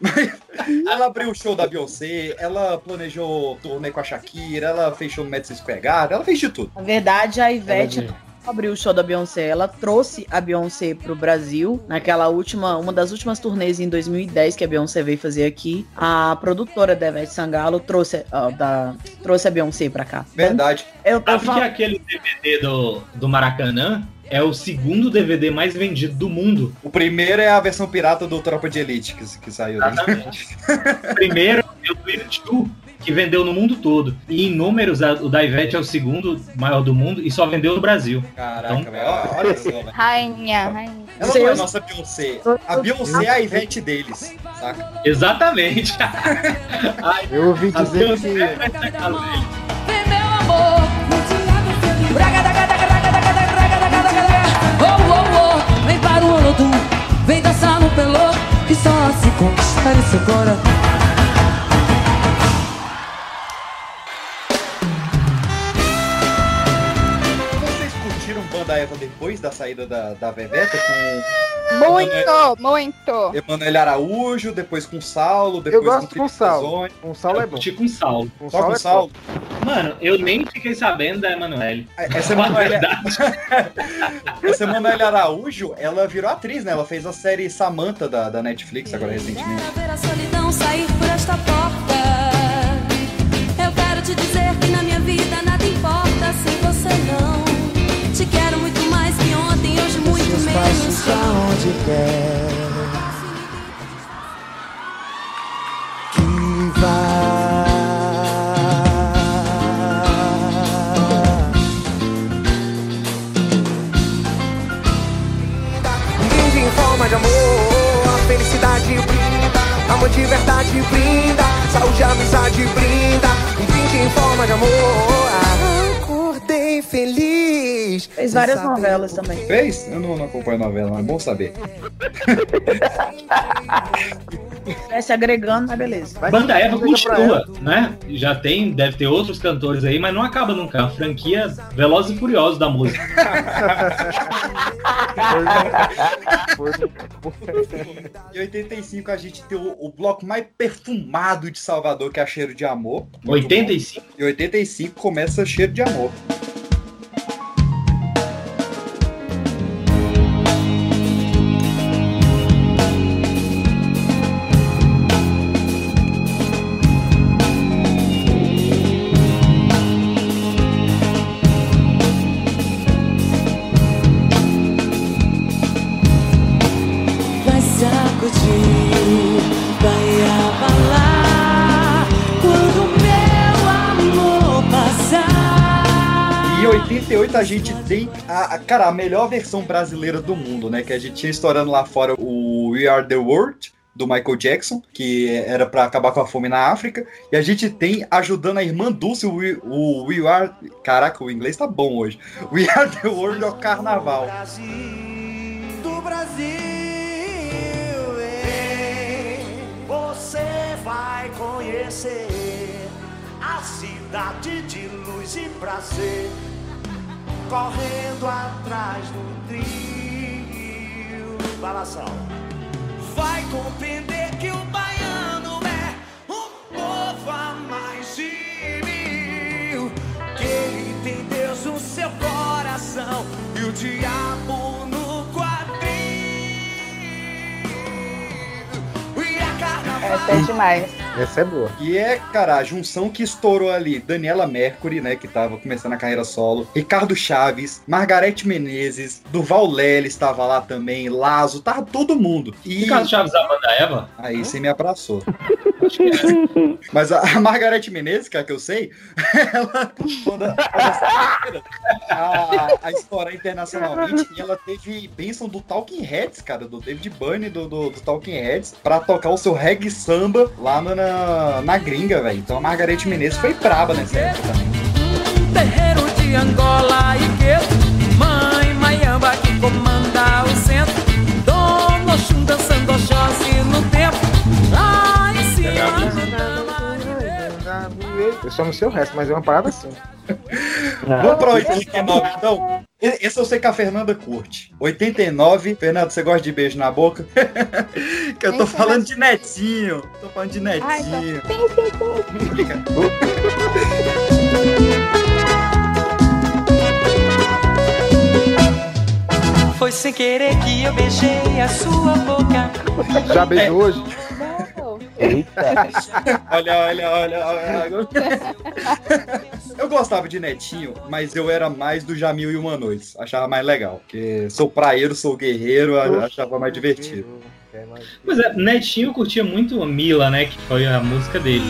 Ela abriu o show da Beyoncé, ela planejou turnê com a Shakira, ela fez show no Madison Square Garden, ela fez de tudo. Na verdade, a Ivete não abriu o show da Beyoncé. Ela trouxe a Beyoncé pro Brasil naquela última, uma das últimas turnês em 2010 que a Beyoncé veio fazer aqui. A produtora da Ivete Sangalo trouxe, ó, da, trouxe a Beyoncé pra cá. Verdade. Eu, eu Sabe que falo, aquele DVD do, do Maracanã é o segundo DVD mais vendido do mundo. O primeiro é a versão pirata do Tropa de Elite que, que saiu. Né? Exatamente. (laughs) Primeiro é o YouTube, que vendeu no mundo todo. E em números, a- o da Ivete é o segundo maior do mundo e só vendeu no Brasil. Caraca, Então- velho. Olha só, velho. Rainha, rainha. Ela não é nossa Beyoncé. A Beyoncé é a Ivete deles, saca? Exatamente. (laughs) Ai, Eu ouvi a dizer que. a dele. Vem meu amor, vem para o Olodum, vem dançar no pelô, que só assim conquistar esse coração. Banda Eva depois da saída da, da Veveta com Muito, muito. Emanuel Araújo, depois com Saulo, depois Eu gosto com com Felipe Saulo. Com sal é bom. com sal. Com Só com é Saulo. Mano, eu nem fiquei sabendo da Emanuele. Essa (laughs) Na Emanuele, verdade. (laughs) essa Emanuele Araújo, ela virou atriz, né? Ela fez a série Samantha da, da Netflix agora recentemente. Quero ver a solidão sair por esta porta. Eu quero te dizer que na minha vida nada importa se você não espaço pra onde quer. Que vá. Brinde em forma de amor, a felicidade brinda. Amor de verdade brinda, saúde, e amizade brinda. Um brinde em forma de amor. Feliz. Fez várias novelas também. Fez? Eu não, não acompanho novela, mas é bom saber. Vai se agregando, mas beleza. Banda Eva continua, né? Já tem, deve ter outros cantores aí, mas não acaba nunca. É uma franquia Velozes e Furiosos da música. Em 85 a gente tem o, o bloco mais perfumado de Salvador, que é a Cheiro de Amor. Muito 85? bom. Em 85 começa Cheiro de Amor. A gente tem a, a- cara, a melhor versão brasileira do mundo, né? Que a gente tinha estourando lá fora o We Are the World. Do Michael Jackson, que era pra acabar com a fome na África, e a gente tem ajudando a irmã Dulce o We, o We Are. Caraca, o inglês tá bom hoje. We Are the World ao Carnaval. do Brasil. Vem, você vai conhecer a cidade de luz e prazer, correndo atrás do trio. Balação. Vai compreender que o baiano é um povo a mais de mil. Que ele tem Deus no seu coração e o diabo no Essa é demais. Essa é boa. E é, cara, a junção que estourou ali, Daniela Mercury, né, que tava começando a carreira solo, Ricardo Chaves, Margarete Menezes, Duval Leles estava lá também, Lazo, tava todo mundo. E Ricardo Chaves da banda Eva? Aí você me abraçou. (laughs) Mas a, a Margarete Menezes, que é que eu sei, (laughs) ela, a, a, a estourar internacionalmente, e ela teve bênção do Talking Heads, cara, do David Byrne do, do, do Talking Heads, pra tocar o seu reggae samba lá na, na gringa, velho. Então a Margarete Menezes foi braba nessa época também. Terreiro de Angola e Mãe Maiamba que comanda o centro Dono Oxum dançando Oxóssi no tempo Lá em cima Eu só não sei o resto, mas é uma parada assim. Vamos pra 89, então. Esse eu sei que a Fernanda curte. 89. Fernanda, você gosta de beijo na boca? (laughs) que eu tô falando de netinho. Tô falando de netinho. Foi sem querer que eu beijei a sua boca Já beijou hoje? Eita. (laughs) olha, olha, olha, olha. Eu gostava de Netinho, mas eu era mais do Jamil e Uma Noite. Achava mais legal. Porque sou praieiro, sou guerreiro, eu achava mais divertido. Pois é, Netinho curtia muito Mila, né? Que foi a música dele.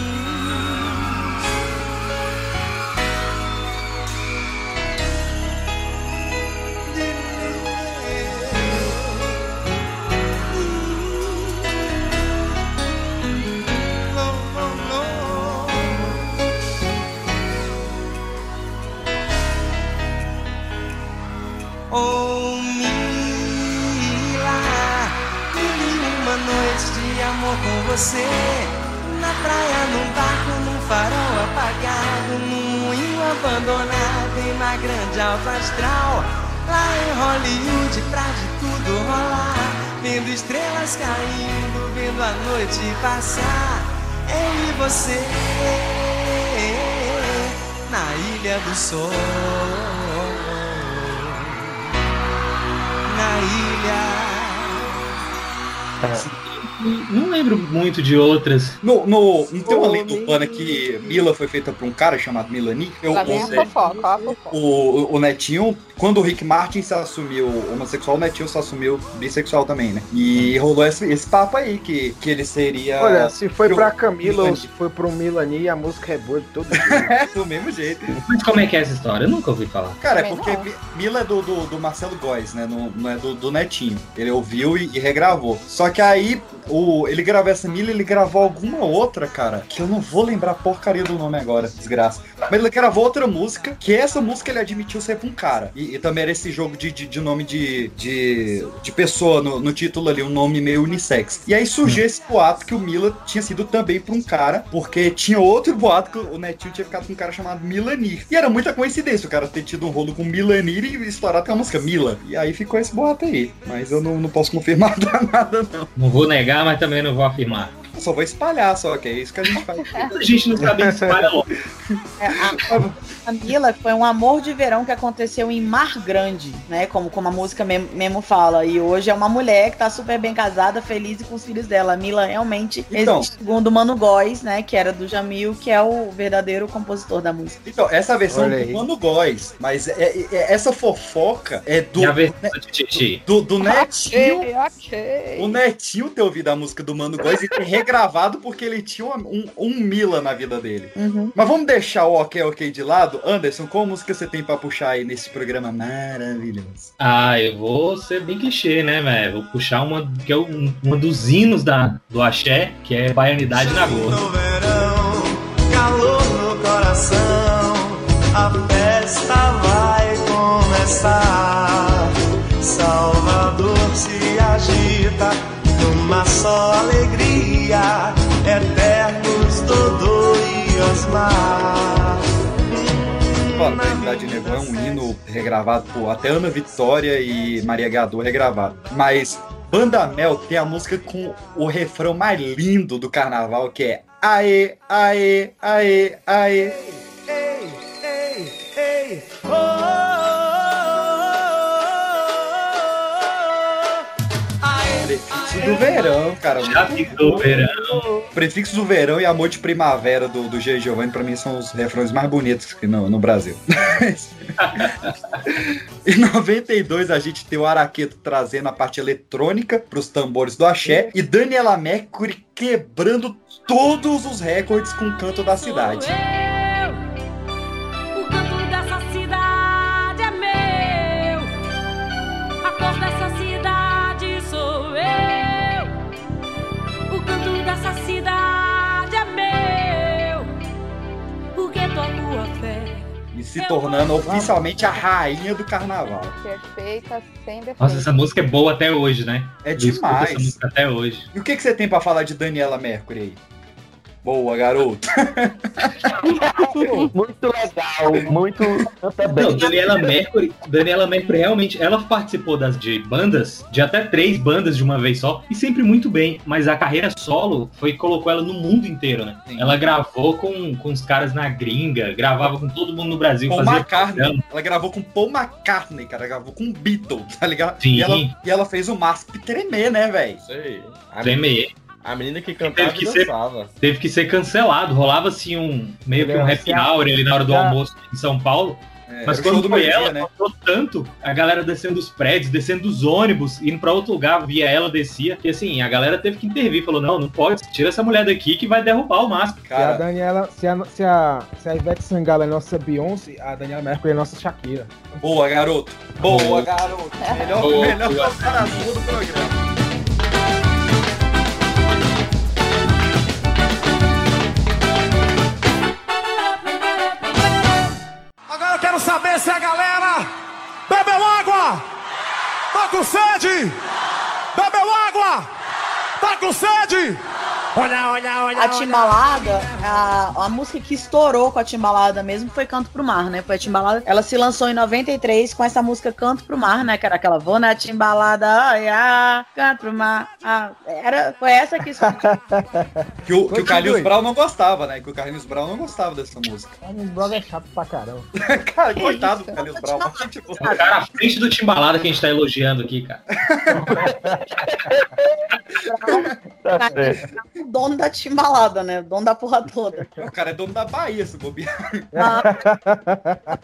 Muito de outras. No, no, não tem uma lenda urbana que Mila foi feita por um cara chamado Milani? Eu, Lá vem a fofoca, ó a fofoca. o, o Netinho, quando o Rick Martin se assumiu homossexual, o Netinho se assumiu bissexual também, né? E rolou esse, esse papo aí, que, que ele seria. Olha, se foi pro- pra Camila ou se foi pro Milani, a música é boa de todo (laughs) jeito. É, do mesmo jeito. Mas como é que é essa história? Eu nunca ouvi falar. Cara, é porque não. Mi- Mila é do, do, do Marcelo Góes, né? Não, não é do, do Netinho. Ele ouviu e, e regravou. Só que aí, o, ele gravou essa Mila ele gravou alguma outra, cara, que eu não vou lembrar a porcaria do nome agora, desgraça. Mas ele gravou outra música, que essa música ele admitiu ser pra um cara. E, e também era esse jogo de, de, de nome de, de, de pessoa no, no título ali, um nome meio unissex. E aí surgiu esse boato que o Mila tinha sido também pra um cara, porque tinha outro boato que o Netinho tinha ficado com um cara chamado Milanir. E era muita coincidência o cara ter tido um rolo com Milanir e estourado com a música Mila. E aí ficou esse boato aí. Mas eu não, não posso confirmar (laughs) nada, não. Não vou negar, mas também não vou afirmar. Eu só vou espalhar, só que é isso que a gente faz. (laughs) A gente não sabe se espalha logo. É, a, a Mila foi um amor de verão que aconteceu em Mar Grande, né? Como, como a música mesmo, fala. E hoje é uma mulher que tá super bem casada, feliz e com os filhos dela. A Mila realmente Então. existe, segundo o Mano Góes, né? Que era do Jamil, que é o verdadeiro compositor da música. Então, essa versão Olha é aí. do Mano Góes, mas é- é- é- essa fofoca é do, E a versão de Titi. do, do Netinho. Ok, ok. O Netinho ter ouvido a música do Mano Góes e ter regravado porque ele tinha uma- um, um Mila na vida dele. Uhum. Mas vamos deixar o ok, ok de lado. Anderson, qual música você tem pra puxar aí nesse programa maravilhoso? Ah, eu vou ser bem clichê, né, velho? Vou puxar uma que é um, uma dos hinos da, do axé, que é Baianidade na Gorda. No verão, calor no coração, a festa vai começar. Salvador se agita numa só alegria, eternos Dodô e Osmar. Claro, Baianidade Negão é um hino regravado por até Ana Vitória e Maria Gadu regravado. Mas Banda Mel tem a música com o refrão mais lindo do carnaval, que é Aê, aê, aê, aê. Ei, ei, ei, oh, do verão, cara. Já ficou verão. Prefixo do verão e amor de primavera do, do G. Giovanni, pra mim, são os refrões mais bonitos que no, no Brasil. (laughs) em 92, a gente tem o Araqueto trazendo a parte eletrônica pros tambores do axé e Daniela Mercury quebrando todos os recordes com o canto da cidade. Se tornando oficialmente a rainha do carnaval. Perfeita, sem defeito. Nossa, essa música é boa até hoje, né? É Eu demais. Essa música até hoje. E o que, que você tem pra falar de Daniela Mercury aí? Boa, garoto. (laughs) Muito legal, muito. Não, bem. Daniela Mercury, Daniela Mercury realmente, ela participou das de bandas, de até três bandas de uma vez só, e sempre muito bem. Mas a carreira solo foi colocou ela no mundo inteiro, né? Sim. Ela gravou com, com os caras na gringa, gravava com todo mundo no Brasil, Paul McCartney. programa. Ela gravou com Paul McCartney, cara. Gravou com Beatle, tá ligado? Sim. E ela, e ela fez o MASP tremer, né, velho? Tremer. A menina que cantava Teve que ser-. Teve que ser cancelado. Rolava assim um meio que um happy hour ali na hora do Já- almoço em São Paulo. É, Mas show quando do foi meio-dia, ela, né? tanto, a galera descendo dos prédios, descendo dos ônibus, indo pra outro lugar, via ela, descia. E assim, a galera teve que intervir, falou: não, não pode, tira essa mulher daqui que vai derrubar o máximo. Se a Cara, Daniela, se a, se a, se a Ivete Sangalo é nossa Beyoncé, a Daniela Mercury é nossa Shakira. boa, garoto. Boa, Boa. garoto. Melhor, Boa, melhor comparação do programa. Com sede? Bebeu água? Tá com sede? Olha, olha, olha. A Timbalada, a, a música que estourou com a Timbalada mesmo foi Canto pro Mar, né? Foi a Timbalada. Ela se lançou em 93 com essa música Canto pro Mar, né? Que era aquela Vou na Timbalada, ai, ah, Canto pro Mar. Ah, era, foi essa que (laughs) Que o, que o. Carlinhos Brown não gostava, né? Que o Carlinhos Brown não gostava dessa música. Carlinhos Brown é chato pra caramba. (laughs) Cara, coitado do Carlinhos Brown. tipo, O cara à frente do Timbalada que a gente tá elogiando aqui, cara. (laughs) o dono da Timbalada, né? O dono da porra toda. (laughs) O cara é dono da Bahia, se bobear.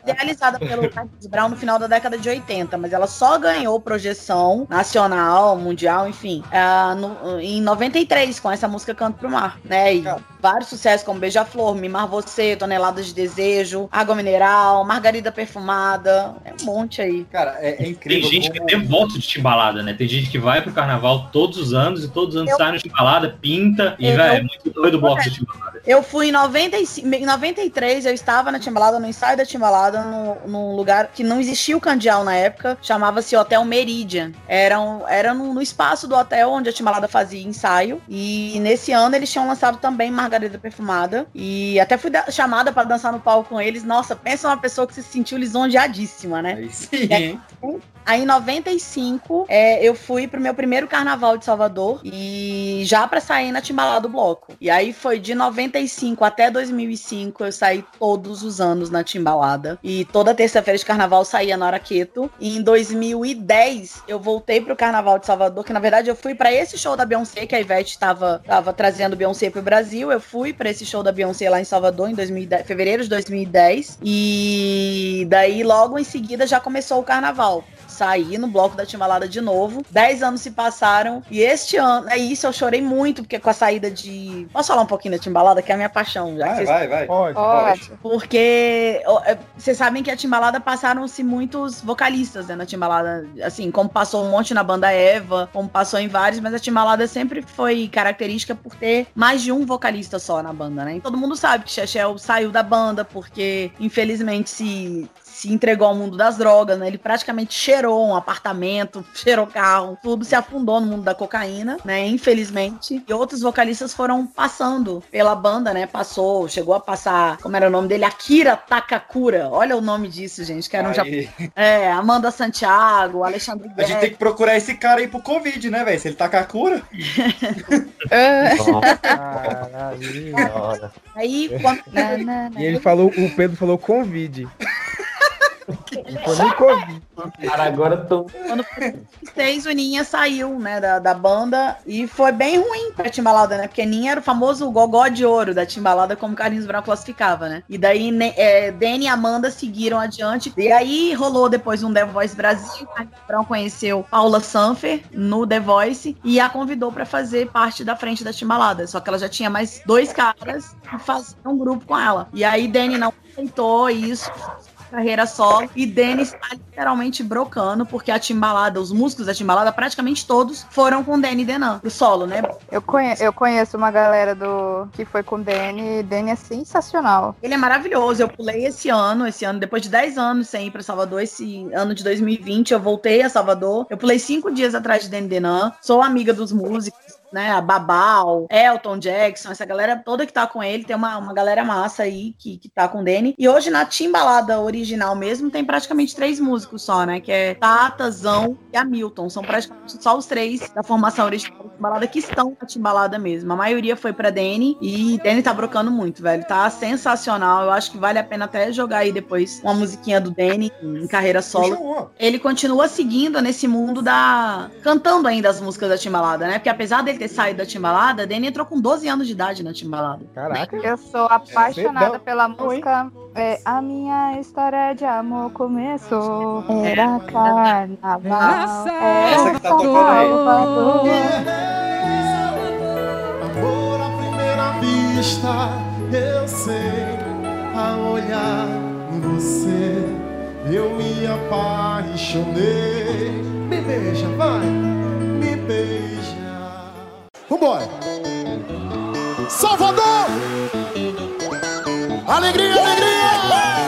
Realizada pelo Carlinhos Brown no final da década de 80, mas ela só ganhou projeção nacional, mundial, enfim, ah, no- em 93, com essa música Canto pro Mar, né? E vários sucessos como Beija-Flor, Mimar Você, Toneladas de Desejo, Água Mineral, Margarida Perfumada, é um monte aí. Cara, é, Tem gente que tem voto de Timbalada, né? Tem gente que vai pro carnaval todos os anos e todos os anos Eu- sai no Timbalada, pinta e, Eu- é muito doido o bloco do Timbalada. Eu fui em 95, em 93, eu estava na Timbalada, no ensaio da Timbalada, no, num lugar que não existia o Candial na época, chamava-se Hotel Meridian. Era, um, era no, no espaço do hotel onde a Timbalada fazia ensaio. E nesse ano eles tinham lançado também Margarida Perfumada. E até fui da- chamada para dançar no palco com eles. Nossa, pensa uma pessoa que se sentiu lisonjeadíssima, né? Aí sim, E aí, em 95, é, eu fui pro meu primeiro carnaval de Salvador e já pra sair na Timbalada do Bloco. E aí foi de 95 até 2005, eu saí todos os anos na Timbalada. E toda terça-feira de carnaval saía na Araqueto. E em 2010 eu voltei pro carnaval de Salvador, que na verdade eu fui pra esse show da Beyoncé, que a Ivete tava, tava trazendo Beyoncé pro Brasil. Eu fui pra esse show da Beyoncé lá em Salvador em 2010, fevereiro de 2010. E daí logo em seguida já começou o carnaval saí no bloco da Timbalada de novo. Dez anos se passaram e este ano, é isso, eu chorei muito, porque com a saída de. Posso falar um pouquinho da Timbalada, que é a minha paixão, já que Vai, vocês- vai, vai. Pode, Pode. Porque é, vocês sabem que a Timbalada passaram-se muitos vocalistas né, na Timbalada. Assim, como passou um monte na banda Eva, como passou em vários, mas a Timbalada sempre foi característica por ter mais de um vocalista só na banda, né? E todo mundo sabe que Chechel saiu da banda porque, infelizmente, se se entregou ao mundo das drogas, né? Ele praticamente cheirou um apartamento, (laughs) cheirou carro, tudo se afundou no mundo da cocaína, né? Infelizmente. E outros vocalistas foram passando pela banda, né? Passou, chegou a passar, como era o nome dele? Akira Takakura. Olha o nome disso, gente, que era um Aí. japonês. É, Amanda Santiago, Alexandre A gente tem que procurar esse cara aí pro Covid, né, velho? Se ele tá com a cura. Caralho. Aí, quando... E ele falou, o Pedro falou Covid. (laughs) Cara, agora tô. Quando fez, o Ninha saiu, né, da, da banda e foi bem ruim pra Timbalada, né? Porque Ninha era o famoso gogó de ouro da Timbalada, como Carlinhos Brown classificava, né? E daí ne- é, Danny e Amanda seguiram adiante. E aí rolou depois um The Voice Brasil. Carlinhos Brown conheceu Paula Sanfer no The Voice e a convidou pra fazer parte da frente da Timbalada. Só que ela já tinha mais dois caras que faziam um grupo com ela. E aí Danny não aceitou isso carreira solo e Denis está literalmente brocando porque a Timbalada, os músicos da Timbalada, praticamente todos foram com Danny Denan, o solo, né? Eu, conhe eu conheço uma galera do que foi com o Danny. Danny é sensacional. Ele é maravilhoso. Eu pulei esse ano, esse ano, depois de 10 anos sem ir para Salvador, esse ano de 2020, eu voltei a Salvador. Eu pulei cinco dias atrás de Danny Denan. Sou amiga dos músicos. Né, a Babal, Elton Jackson, essa galera toda que tá com ele, tem uma, uma galera massa aí que, que tá com o Danny. E hoje na Timbalada original mesmo tem praticamente três músicos só, né? Que é Tata, Zão e Hamilton. São praticamente só os três da formação original da Timbalada que estão na Timbalada mesmo. A maioria foi pra Danny e Danny tá brocando muito, velho. Tá sensacional. Eu acho que vale a pena até jogar aí depois uma musiquinha do Danny em carreira solo. Ele continua seguindo nesse mundo da. cantando ainda as músicas da Timbalada, né? Porque apesar dele ter saído da Timbalada, Danny entrou com 12 anos de idade na Timbalada. Caraca. Eu sou apaixonada Cedão. pela música. É, a minha história de amor começou. Era carnaval. Era Essa que tá tocando aí. Salvador. Amor à primeira vista, eu sei, a olhar em você, eu me apaixonei. Me beija, vai, me beija. Vambora! Salvador! Alegria, alegria!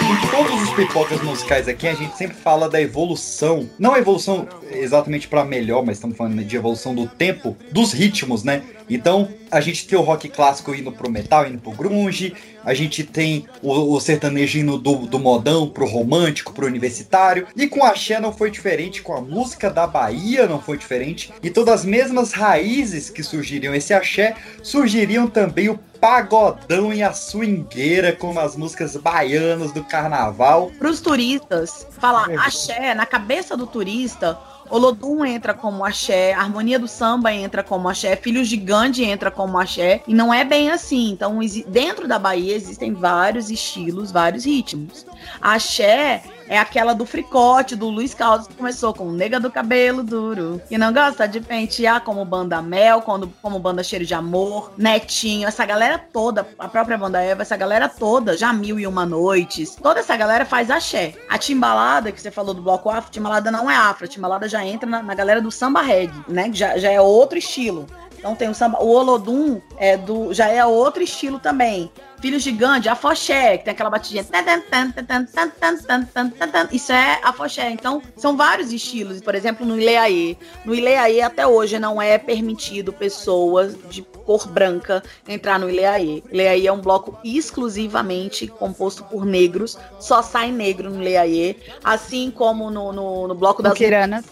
Com todos os pipocas musicais aqui, a gente sempre fala da evolução. Não a evolução exatamente pra melhor, mas estamos falando de evolução do tempo, dos ritmos, né? Então, a gente tem o rock clássico indo pro metal, indo pro grunge, a gente tem o, o sertanejo indo do, do modão pro romântico, pro universitário, e com a Axé não foi diferente, com a música da Bahia não foi diferente, e todas as mesmas raízes que surgiriam esse axé, surgiriam também o pagodão e a swingueira, como as músicas baianas do carnaval. Para os turistas, falar axé, na cabeça do turista, Olodum entra como axé, Harmonia do Samba entra como axé, Filhos de Gandhi entra como axé, e não é bem assim. Então, dentro da Bahia existem vários estilos, vários ritmos. Axé é aquela do fricote, do Luiz Caldas, que começou com Nega do Cabelo Duro, que não gosta de pentear, como Banda Mel, como, como Banda Cheiro de Amor, Netinho, essa galera toda, a própria Banda Eva, essa galera toda, já Mil e Uma Noites, toda essa galera faz axé. A timbalada, que você falou do bloco afro, timbalada não é afro, a timbalada já entra na, na galera do samba reggae, né, já, já é outro estilo. Então tem o samba, o Olodum é do, já é outro estilo também. Filhos de Gandhi, afoxé, que tem aquela batidinha. Isso é afoxé. Então, são vários estilos. Por exemplo, no Ileaê. No Ileaê, até hoje, não é permitido pessoas de cor branca entrar no Ileaê. Ileaê é um bloco exclusivamente composto por negros. Só sai negro no Ileaê. Assim como no, no, no bloco das... Quiranas.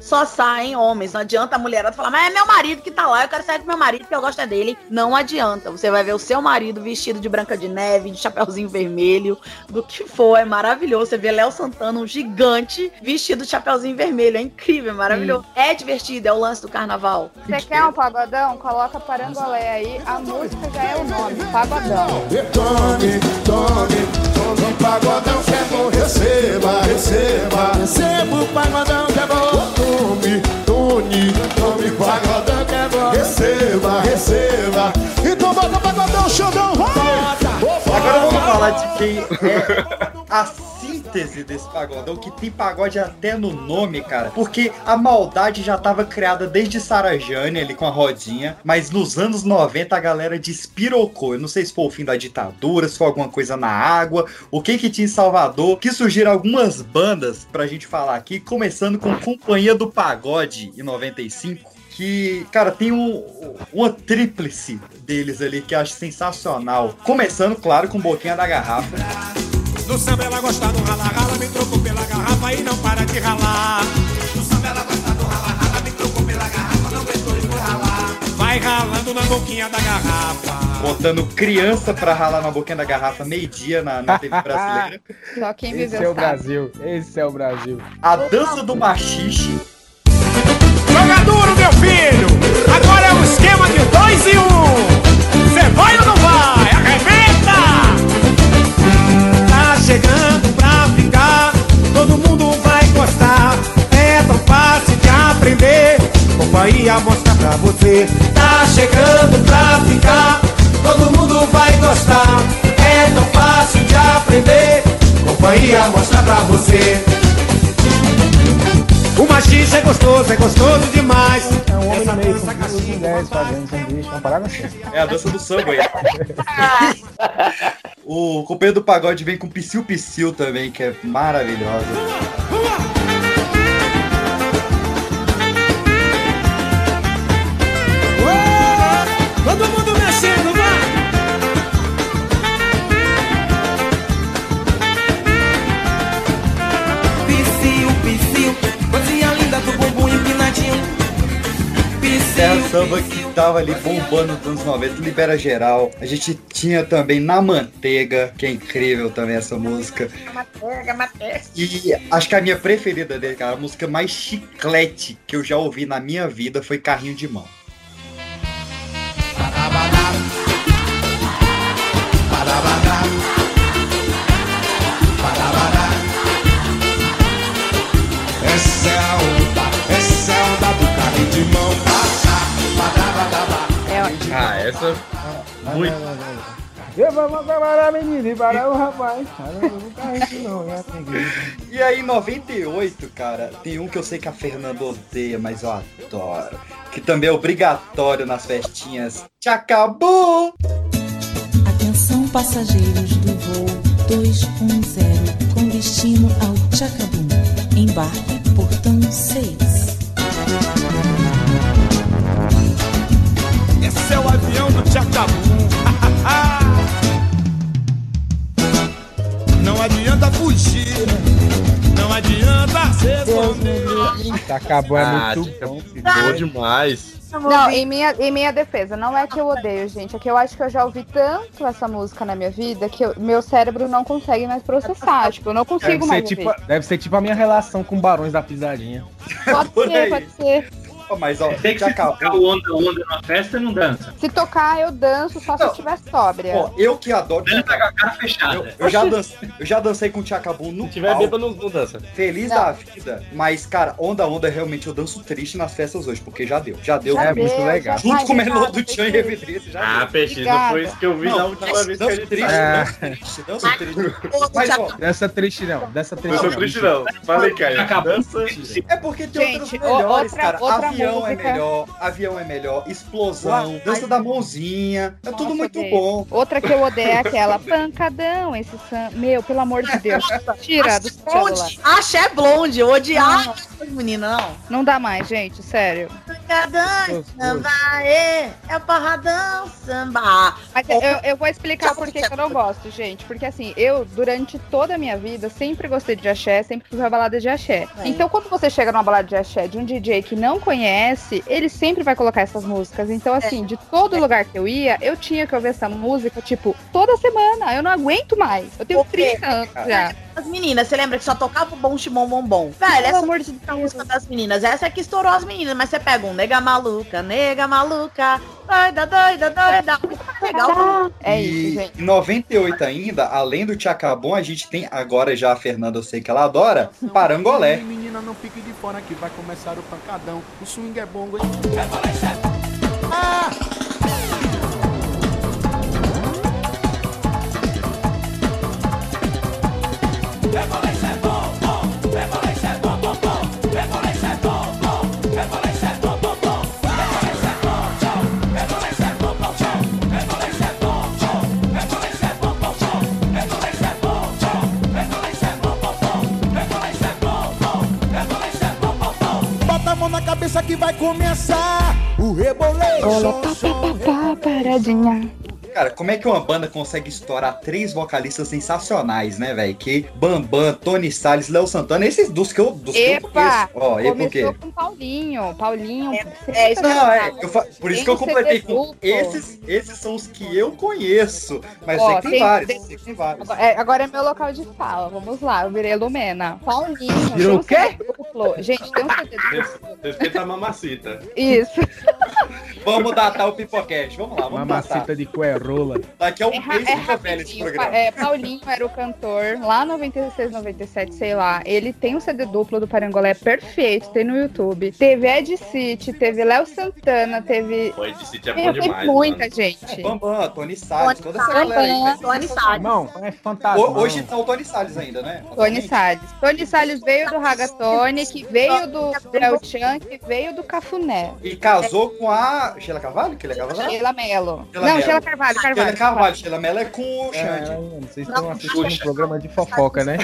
Só saem homens. Não adianta a mulherada falar, mas é meu marido que tá lá, eu quero sair com meu marido, porque eu gosto é dele. Não adianta. Você vai ver o seu marido vestido de branca de neve, de chapeuzinho vermelho, do que for. É maravilhoso. Você vê Léo Santana, um gigante, vestido de chapeuzinho vermelho. É incrível, é maravilhoso. É divertido, é o lance do carnaval. Você quer um pagodão? Coloca Parangolé aí. A música já é o nome, pagodão. Tome, tome, tome pagodão que é bom, receba, receba. Receba o pagodão que é bom. Tome, Tony, Tony Pagodão, receba, receba. Então bota o Pagodão, Xandão, vai! Agora vamos falar de quem é a síntese desse pagodão, que tem pagode até no nome, cara. Porque a maldade já tava criada desde Sarajane ali com a rodinha, mas nos anos 90 a galera despirocou. Eu não sei se foi o fim da ditadura, se foi alguma coisa na água, o que que tinha em Salvador, que surgiram algumas bandas pra gente falar aqui, começando com Companhia do Pagode em 95 que, cara, tem um, uma tríplice deles ali que eu acho sensacional. Começando, claro, com Boquinha da Garrafa. No samba ela gosta do rala, rala, me trocou pela garrafa e não para de ralar. No samba ela gosta do rala, rala, me trocou pela garrafa, não aguentou e foi ralar. Vai ralando na boquinha da garrafa. Botando criança pra ralar na boquinha da garrafa meio-dia na, na TV brasileira. (laughs) Só quem Esse viveu é o sabe. Brasil. Esse é o Brasil. A dança do machixe. Joga duro, meu filho! Agora é um esquema de dois e um! Cê vai ou não vai? Arrebenta! Tá chegando pra ficar, todo mundo vai gostar. É tão fácil de aprender, companhia mostra pra você. Tá chegando pra ficar, todo mundo vai gostar. É tão fácil de aprender, companhia mostra pra você. O machista é gostoso, é gostoso demais. É um homem no meio com duas mulheres fazendo sanduíche, uma parada assim. É a dança do samba aí. (laughs) o companheiro do pagode vem com Psyu Psyu também, que é maravilhosa. Todo Terra Samba que tava ali bombando nos anos 90, libera geral. A gente tinha também Na Manteiga, que é incrível também essa música. Manteiga, manteiga. E acho que a minha preferida dele, cara, a música mais chiclete que eu já ouvi na minha vida foi Carrinho de Mão. Essa é a onda, essa é a onda do carrinho de mão. Ah, essa. Muito. Eu vou parar a menina e parar o rapaz. Cara, eu não isso não, é preguiça. E aí, em 98, cara, tem um que eu sei que a Fernanda odeia, mas eu adoro. Que também é obrigatório nas festinhas. Te acabou! Atenção passageiros do voo 210 com destino ao Chacabum. Embarque portão 6. Esse é o avião do Tchacabum. (laughs) Não adianta fugir. Não adianta se esconder. Acabou, é Ah, muito fica bom. Boa demais. Não, em minha, em minha defesa, não é que eu odeio, gente. É que eu acho que eu já ouvi tanto essa música na minha vida que eu- meu cérebro não consegue mais processar. Tipo, eu não Deve consigo ser, mais tipo, ouvir. deve ser tipo a minha relação com Barões da Pisadinha. Pode (laughs) ser, pode ser. Mas, ó, Tem que se Tchacabum. tocar o onda, onda na festa, não dança. Se tocar, eu danço só se eu estiver sóbria. Ó, eu que adoro. Dança com a cara fechada. Eu, eu já dancei, eu já dancei com o Tchacabum no Se tiver bêbado, não, não dança. feliz Não. da vida. Mas, cara, onda onda, realmente eu danço triste nas festas hoje, porque já deu. Já deu. Já é muito deu, legal. já Junto vai, com o menor do Tchan e. Evidência, já Ah, peixe, não foi isso que eu vi na última vez que a gente triste, É. danço triste, Mas, ó, Dessa triste não, dessa triste Não sou não. triste, não. Falei, Caio. Acabou. Dança. é porque tem Gente, outras o- melhores, cara. outra avião é melhor, avião é melhor, explosão, dança da mãozinha, é tudo Nossa, muito odeio. bom. Outra que eu odeio é (laughs) aquela pancadão, esse sam... Meu, pelo amor de Deus, tira do celular. Blonde. Axé blonde. Eu odiava essas meninas, não. Não dá mais, gente, sério. Pancadão, samba, é, é o parradão, samba. Mas eu, eu vou explicar por que que eu não gosto, gente. Porque assim, eu, durante toda a minha vida, sempre gostei de axé, sempre fui pra balada de axé. É. Então, quando você chega numa balada de axé de um DJ que não conhece, ele sempre vai colocar essas músicas. Então, assim, de todo lugar que eu ia, eu tinha que ouvir essa música, tipo, toda semana. Eu não aguento mais. Eu tenho Por quê? 30 anos já. As meninas, você lembra que só tocava o bom chimom bom bom? Velho, essa amor de é das meninas. Essa é que estourou as meninas, mas você pega um nega maluca, nega maluca, doida, doida, doida. Legal. É e isso, gente. em 98 ainda, além do Tchacabum, a gente tem agora já a Fernanda, eu sei que ela adora, Parangolé. Menina, não fique de fora que vai começar o pancadão. O swing é bom. Bota cabeça que vai começar o reboleio. Olha, pá, pá, pá, paradinha. Cara, como é que uma banda consegue estourar três vocalistas sensacionais, né, velho? Que Bambam, Tony Salles, Léo Santana, esses dos que eu, dos que eu Epa! conheço. Ó, e por quê? Começou com Paulinho. Paulinho. é isso Não, é, eu fa- por isso que eu completei com esses, esses são os que eu conheço, mas Ó, sei que tem, tem- vários, tem- sei que tem vários. Agora é, agora é meu local de fala. Vamos lá, eu virei Lumena. Paulinho. Virou o quê? Gente, tem um CD duplo. Respeita a mamacita. Isso. (laughs) Vamos datar o Pipocast, vamos lá, vamos datar. Mamacita de coerrola. Daqui a um É, mês é fica velho esse programa. É, Paulinho era o cantor lá 96, 97, sei lá. Ele tem um CD duplo do Parangolé perfeito, tem no YouTube. Teve Ed City, teve Léo Santana, teve. Pô, esse sítio é bom tem demais. muita mano. gente. Bambam, Tony Salles, toda essa galera aí. Salles, Tony Salles. Irmão, é fantástico. Ho- Hoje tá o Tony Salles ainda, né? Tony Salles. Tony Salles veio do Ragatone, que veio do El Chan, que veio do Cafuné. E casou com a Sheila Carvalho, que ele é? Sheila Mello. Sheila Não, Mello. Sheila Carvalho, Sheila Carvalho. Carvalho, Sheila Mello é com o É, Xande. mano, vocês estão assistindo um programa de fofoca, né?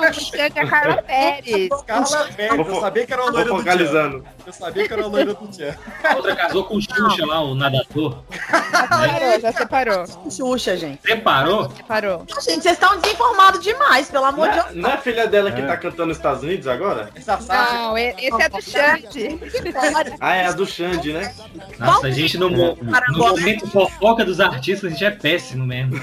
Não, o Xande é a Carla (laughs) Pérez. Carla Pérez, eu sabia que era uma loira do Tchan. Eu sabia que era uma loira do Tchan. A outra casou com o Xuxa lá, o nadador. Separou, já separou. Xuxa, gente. Separou? Separou. Gente, vocês estão desinformados demais, pelo amor Não de é, Deus. não é a filha dela que tá cantando nos Estados Unidos agora? Não, esse é do Xande. Ah, é a do Xande, né? Nossa, a gente no, no momento fofoca dos artistas, a gente é péssimo mesmo.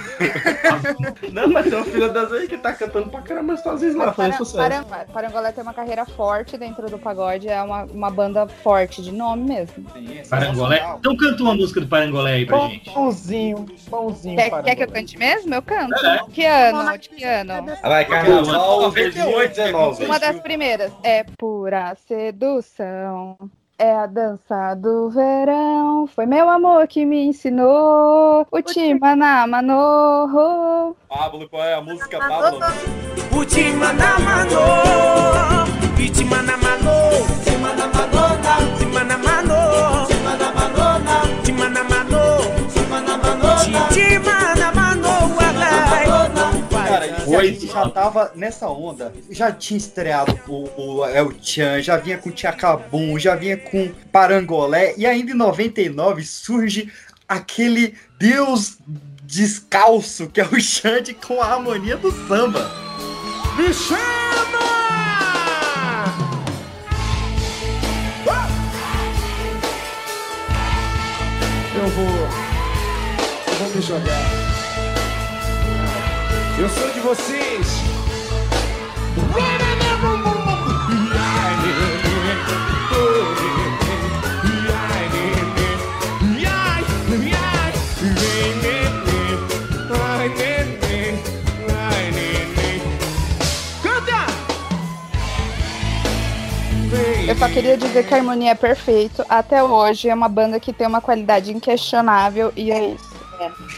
(laughs) Não, mas tem uma filha das aí que tá cantando pra caramba nos Estados Unidos lá, Para- sucesso. Parangolé- Parangolé tem uma carreira forte dentro do pagode, é uma, uma banda forte, de nome mesmo. Parangolé. Então canta uma música do Parangolé aí pra gente. Bonzinho, bonzinho. Quer, quer que eu cante mesmo? Eu canto. É. Que ano? De que ano? Vai, Carnaval 98, 19. Uma das primeiras. É pura sedução. É a dança do verão. Foi meu amor que me ensinou. O Timana Manorro. Pablo, qual é a música, Pablo? Utimana mano, Itimana mano, Timana manona, Timana mano, Timana manona, Timana mano, Timana mano, Timana mano, Cara, é já tava nessa onda. Já tinha estreado o, o El Chan, já vinha com Tchacabum, já vinha com Parangolé. E ainda em 99 surge aquele deus descalço que é o Xande com a harmonia do samba. Me chama! Eu vou. Eu vou me jogar. Eu sou de vocês. Eu só queria dizer que a harmonia é perfeito. Até hoje é uma banda que tem uma qualidade inquestionável e é isso.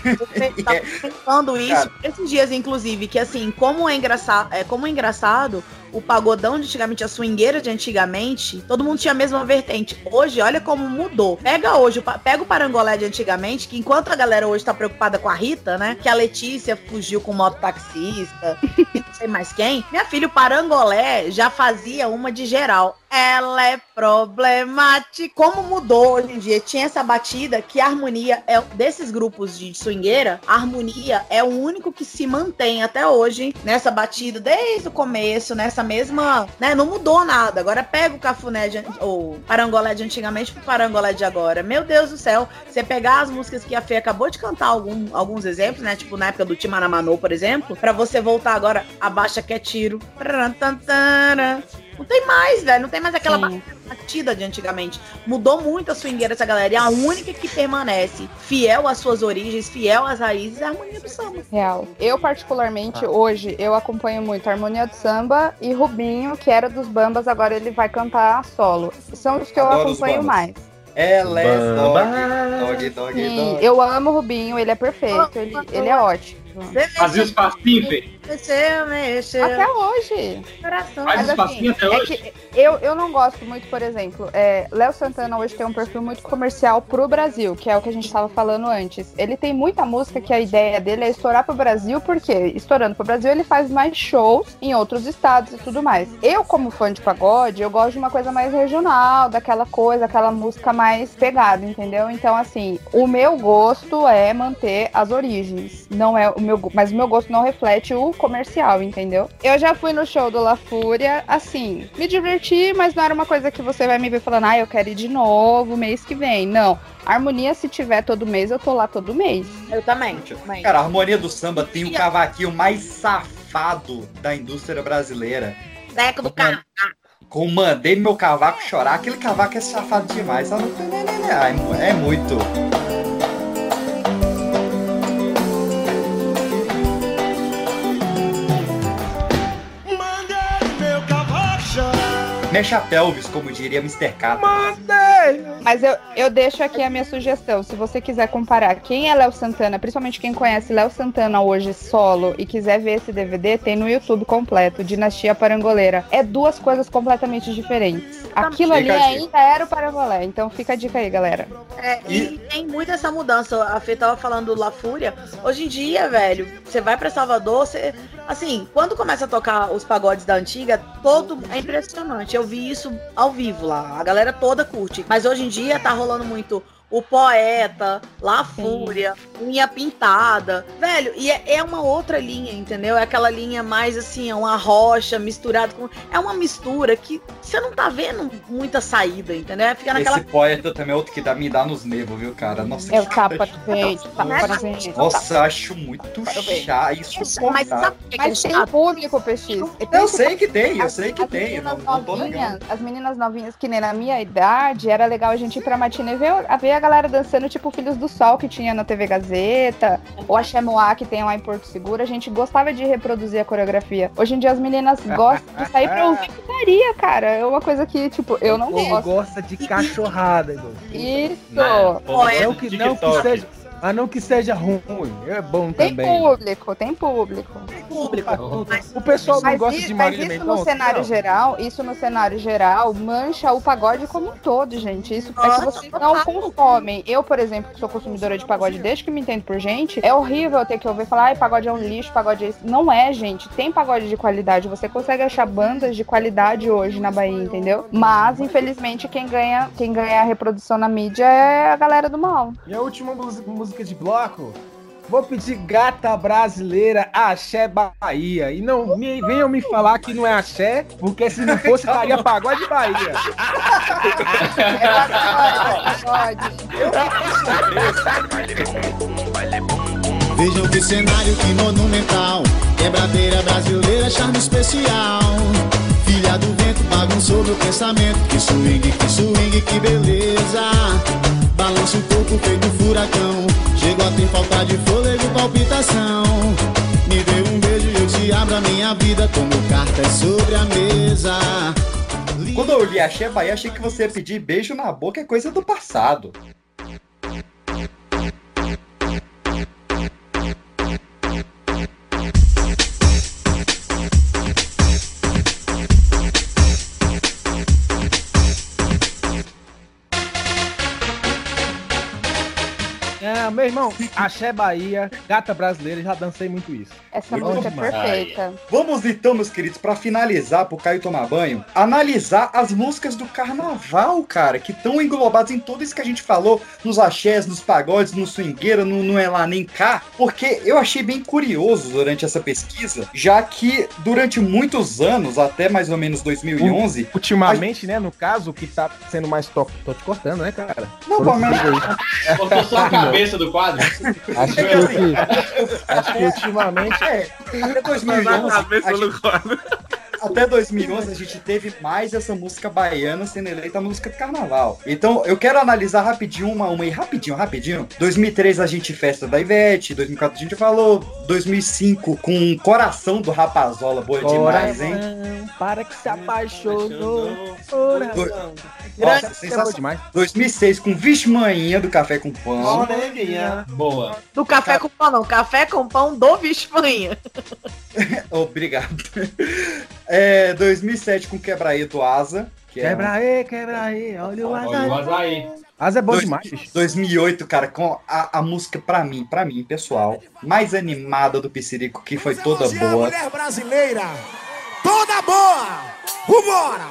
Eu (laughs) tava pensando isso esses dias, inclusive, que assim, como é engraçado, é, como é engraçado, o pagodão de antigamente, a swingueira de antigamente, todo mundo tinha a mesma vertente. Hoje, olha como mudou. Pega hoje, pega o parangolé de antigamente, que enquanto a galera hoje tá preocupada com a Rita, né? Que a Letícia fugiu com o mototaxista, (laughs) e não sei mais quem. Minha filha, o parangolé já fazia uma de geral. Ela é problemática. Como mudou hoje em dia? Tinha essa batida que a harmonia é desses grupos de swingueira, a harmonia é o único que se mantém até hoje nessa batida desde o começo, nessa mesma, né? Não mudou nada. Agora pega o cafuné de, ou parangolé de antigamente pro parangolé de agora. Meu Deus do céu, você pegar as músicas que a Fê acabou de cantar algum, alguns exemplos, né? Tipo na época do Timanamanô, por exemplo, pra você voltar agora, abaixa que é tiro. Não tem mais, velho. Não tem mais aquela Sim. batida de antigamente. Mudou muito a swingueira essa galera. E a única que permanece fiel às suas origens, fiel às raízes, é a harmonia do samba. Real. Eu, particularmente, hoje, eu acompanho muito a Harmonia do Samba e Rubinho, que era dos Bambas, agora ele vai cantar solo. São os que eu Adoro os acompanho mais. Ela é dog, dog, dog, dog. eu amo o Rubinho, ele é perfeito, ele, ele é ótimo. Fazia os passinhos. Mexeu, mexeu. Até hoje. Coração. Mas passinhos até é hoje. que eu, eu não gosto muito, por exemplo, é, Léo Santana hoje tem um perfil muito comercial pro Brasil, que é o que a gente tava falando antes. Ele tem muita música que a ideia dele é estourar pro Brasil, porque estourando pro Brasil ele faz mais shows em outros estados e tudo mais. Eu, como fã de pagode, eu gosto de uma coisa mais regional, daquela coisa, aquela música mais pegada, entendeu? Então, assim, o meu gosto é manter as origens. Não é o meu, mas o meu gosto não reflete o comercial, entendeu? Eu já fui no show do La Fúria, assim, me diverti, mas não era uma coisa que você vai me ver falando, ah, eu quero ir de novo mês que vem. Não. Harmonia, se tiver todo mês, eu tô lá todo mês. Eu também. também. Cara, a harmonia do samba tem o cavaquinho mais safado da indústria brasileira. Deco do carro. Com mandei meu cavaco chorar. Aquele cavaco é safado demais. Só não tem nem- nem- nem- ai, É muito. Mexa a pelvis, como diria Mr. Catra. Mas eu, eu deixo aqui a minha sugestão. Se você quiser comparar quem é Léo Santana, principalmente quem conhece Léo Santana hoje solo e quiser ver esse DVD, tem no YouTube completo, Dinastia Parangoleira. É duas coisas completamente diferentes. Aquilo ali Fica ainda era o Parangolé, então fica a dica aí, galera. É, e tem muito essa mudança. A Fê tava falando do La Fúria. Hoje em dia, velho, você vai pra Salvador, você. Assim, quando começa a tocar os pagodes da antiga, todo. É impressionante. Eu vi isso ao vivo lá. A galera toda curte. Mas hoje em dia tá rolando muito. O poeta, La Fúria, unha pintada. Velho, e é, é uma outra linha, entendeu? É aquela linha mais assim, é uma rocha misturada com. É uma mistura que você não tá vendo muita saída, entendeu? Fica naquela Esse poeta também é outro que dá, me dá nos nervos, viu, cara? Nossa, É o que- peito, tapa do (laughs) peito. Nossa, eu acho muito chato. Isso Mas, sabe, mas tem público, PX. Eu sei que tem, eu sei que tem. eu Não, não tô Novinhas, as meninas novinhas que nem na minha idade, era legal a gente ir pra matinê ver, a ver a galera dançando, tipo Filhos do Sol que tinha na TV Gazeta, ou a Chemoá que tem lá em Porto Seguro, a gente gostava de reproduzir a coreografia. Hoje em dia as meninas (laughs) gostam de sair pra ouvir putaria, cara. É uma coisa que, tipo, eu não O povo gosto. gosta de cachorrada, irmão. Isso! Não que, não que seja, mas não que seja ruim, é bom Tem também. público, tem público. público. O pessoal não Mas, gosta de mas Marília isso Mendonça? no cenário Não. geral, isso no cenário geral mancha o pagode como um todo, gente. Isso é que vocês não consomem. Eu, por exemplo, que sou consumidora de pagode desde que me entendo por gente, é horrível ter que ouvir falar, ai, pagode é um lixo, pagode é isso. Não é, gente. Tem pagode de qualidade. Você consegue achar bandas de qualidade hoje na Bahia, entendeu? Mas, infelizmente, quem ganha, quem ganha a reprodução na mídia é a galera do mal. E a última mus- música de bloco? Vou pedir Gata Brasileira Axé Bahia. E não me, venham me falar que não é axé, porque se não fosse, (laughs) estaria Pagode Bahia. Vejam que cenário, que monumental. Quebradeira brasileira, charme especial. Filha do vento, bagunçou meu pensamento. Que swing, que swing, que beleza. Balança corpo feito furacão. Chego a ter falta de fôlego palpitação. Me dê um beijo e eu te abro a minha vida. Como cartas sobre a mesa. Quando eu li Axé Bahia, achei que você ia pedir beijo na boca, é coisa do passado. É, meu irmão, Axé Bahia, Gata Brasileira, já dancei muito isso. Essa Muito música é demais. perfeita. Vamos então, meus queridos, pra finalizar, pro Caio tomar banho, analisar as músicas do carnaval, cara, que estão englobadas em tudo isso que a gente falou, nos axés, nos pagodes, no swingueira, no não é lá nem cá, porque eu achei bem curioso durante essa pesquisa, já que durante muitos anos, até mais ou menos 2011, Ultimamente, né, no caso, o que tá sendo mais top. Tô te cortando, né, cara? Não, Foram mas-. Cortou só a (laughs) cabeça do quadro. Acho que, o assim, que- acho que ultimamente. É, até 2011. a gente- Até 2011 a gente teve mais essa música baiana sendo eleita a música do carnaval. Então eu quero analisar rapidinho uma uma aí, rapidinho, rapidinho. 2003 a gente festa da Ivete, 2004 a gente falou, 2005 com Coração do Rapazola, boa demais, hein? Coração, Para que se apaixonou. Coração. Sensacional. é demais. 2006 com Vixe Manhinha do Café com Pão. Boa. Do café com pão, não. Café com pão do Vispanha. (laughs) Obrigado. É, 2007 com Quebraíto Asa. Que é Quebra aí, quebra aí. Olha o Olha o azar. açaí. Asa é bom Dois- demais. bicho. 2008, cara, com a, a música pra mim, pra mim, pessoal, mais animada do Piscirico, que foi toda é boa. mulher brasileira, toda boa. Vambora.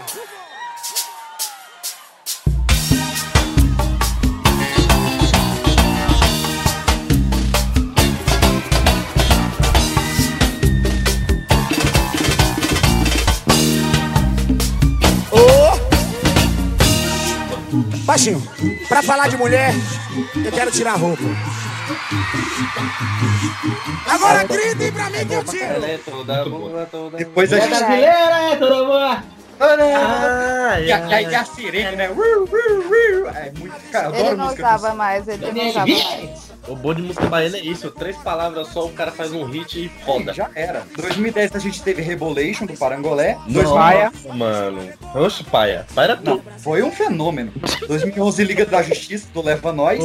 Baixinho, pra falar de mulher, eu quero tirar a roupa. Agora gritem pra mim que eu tiro. Ela é toda boa, toda Depois a gente. Brasileira é toda boa. Ah, E a, e a- a sirene, né? É muito. Cara, Ele não usava mais, ele não usava mais. O bom de música baiana é isso, três palavras só, o cara faz um hit e foda. Já era. 2010 a gente teve Rebolation do Parangolé. Nossa, mano. Oxe, paia. Para Não, foi um fenômeno. 2011 Liga da Justiça do Leva Nós.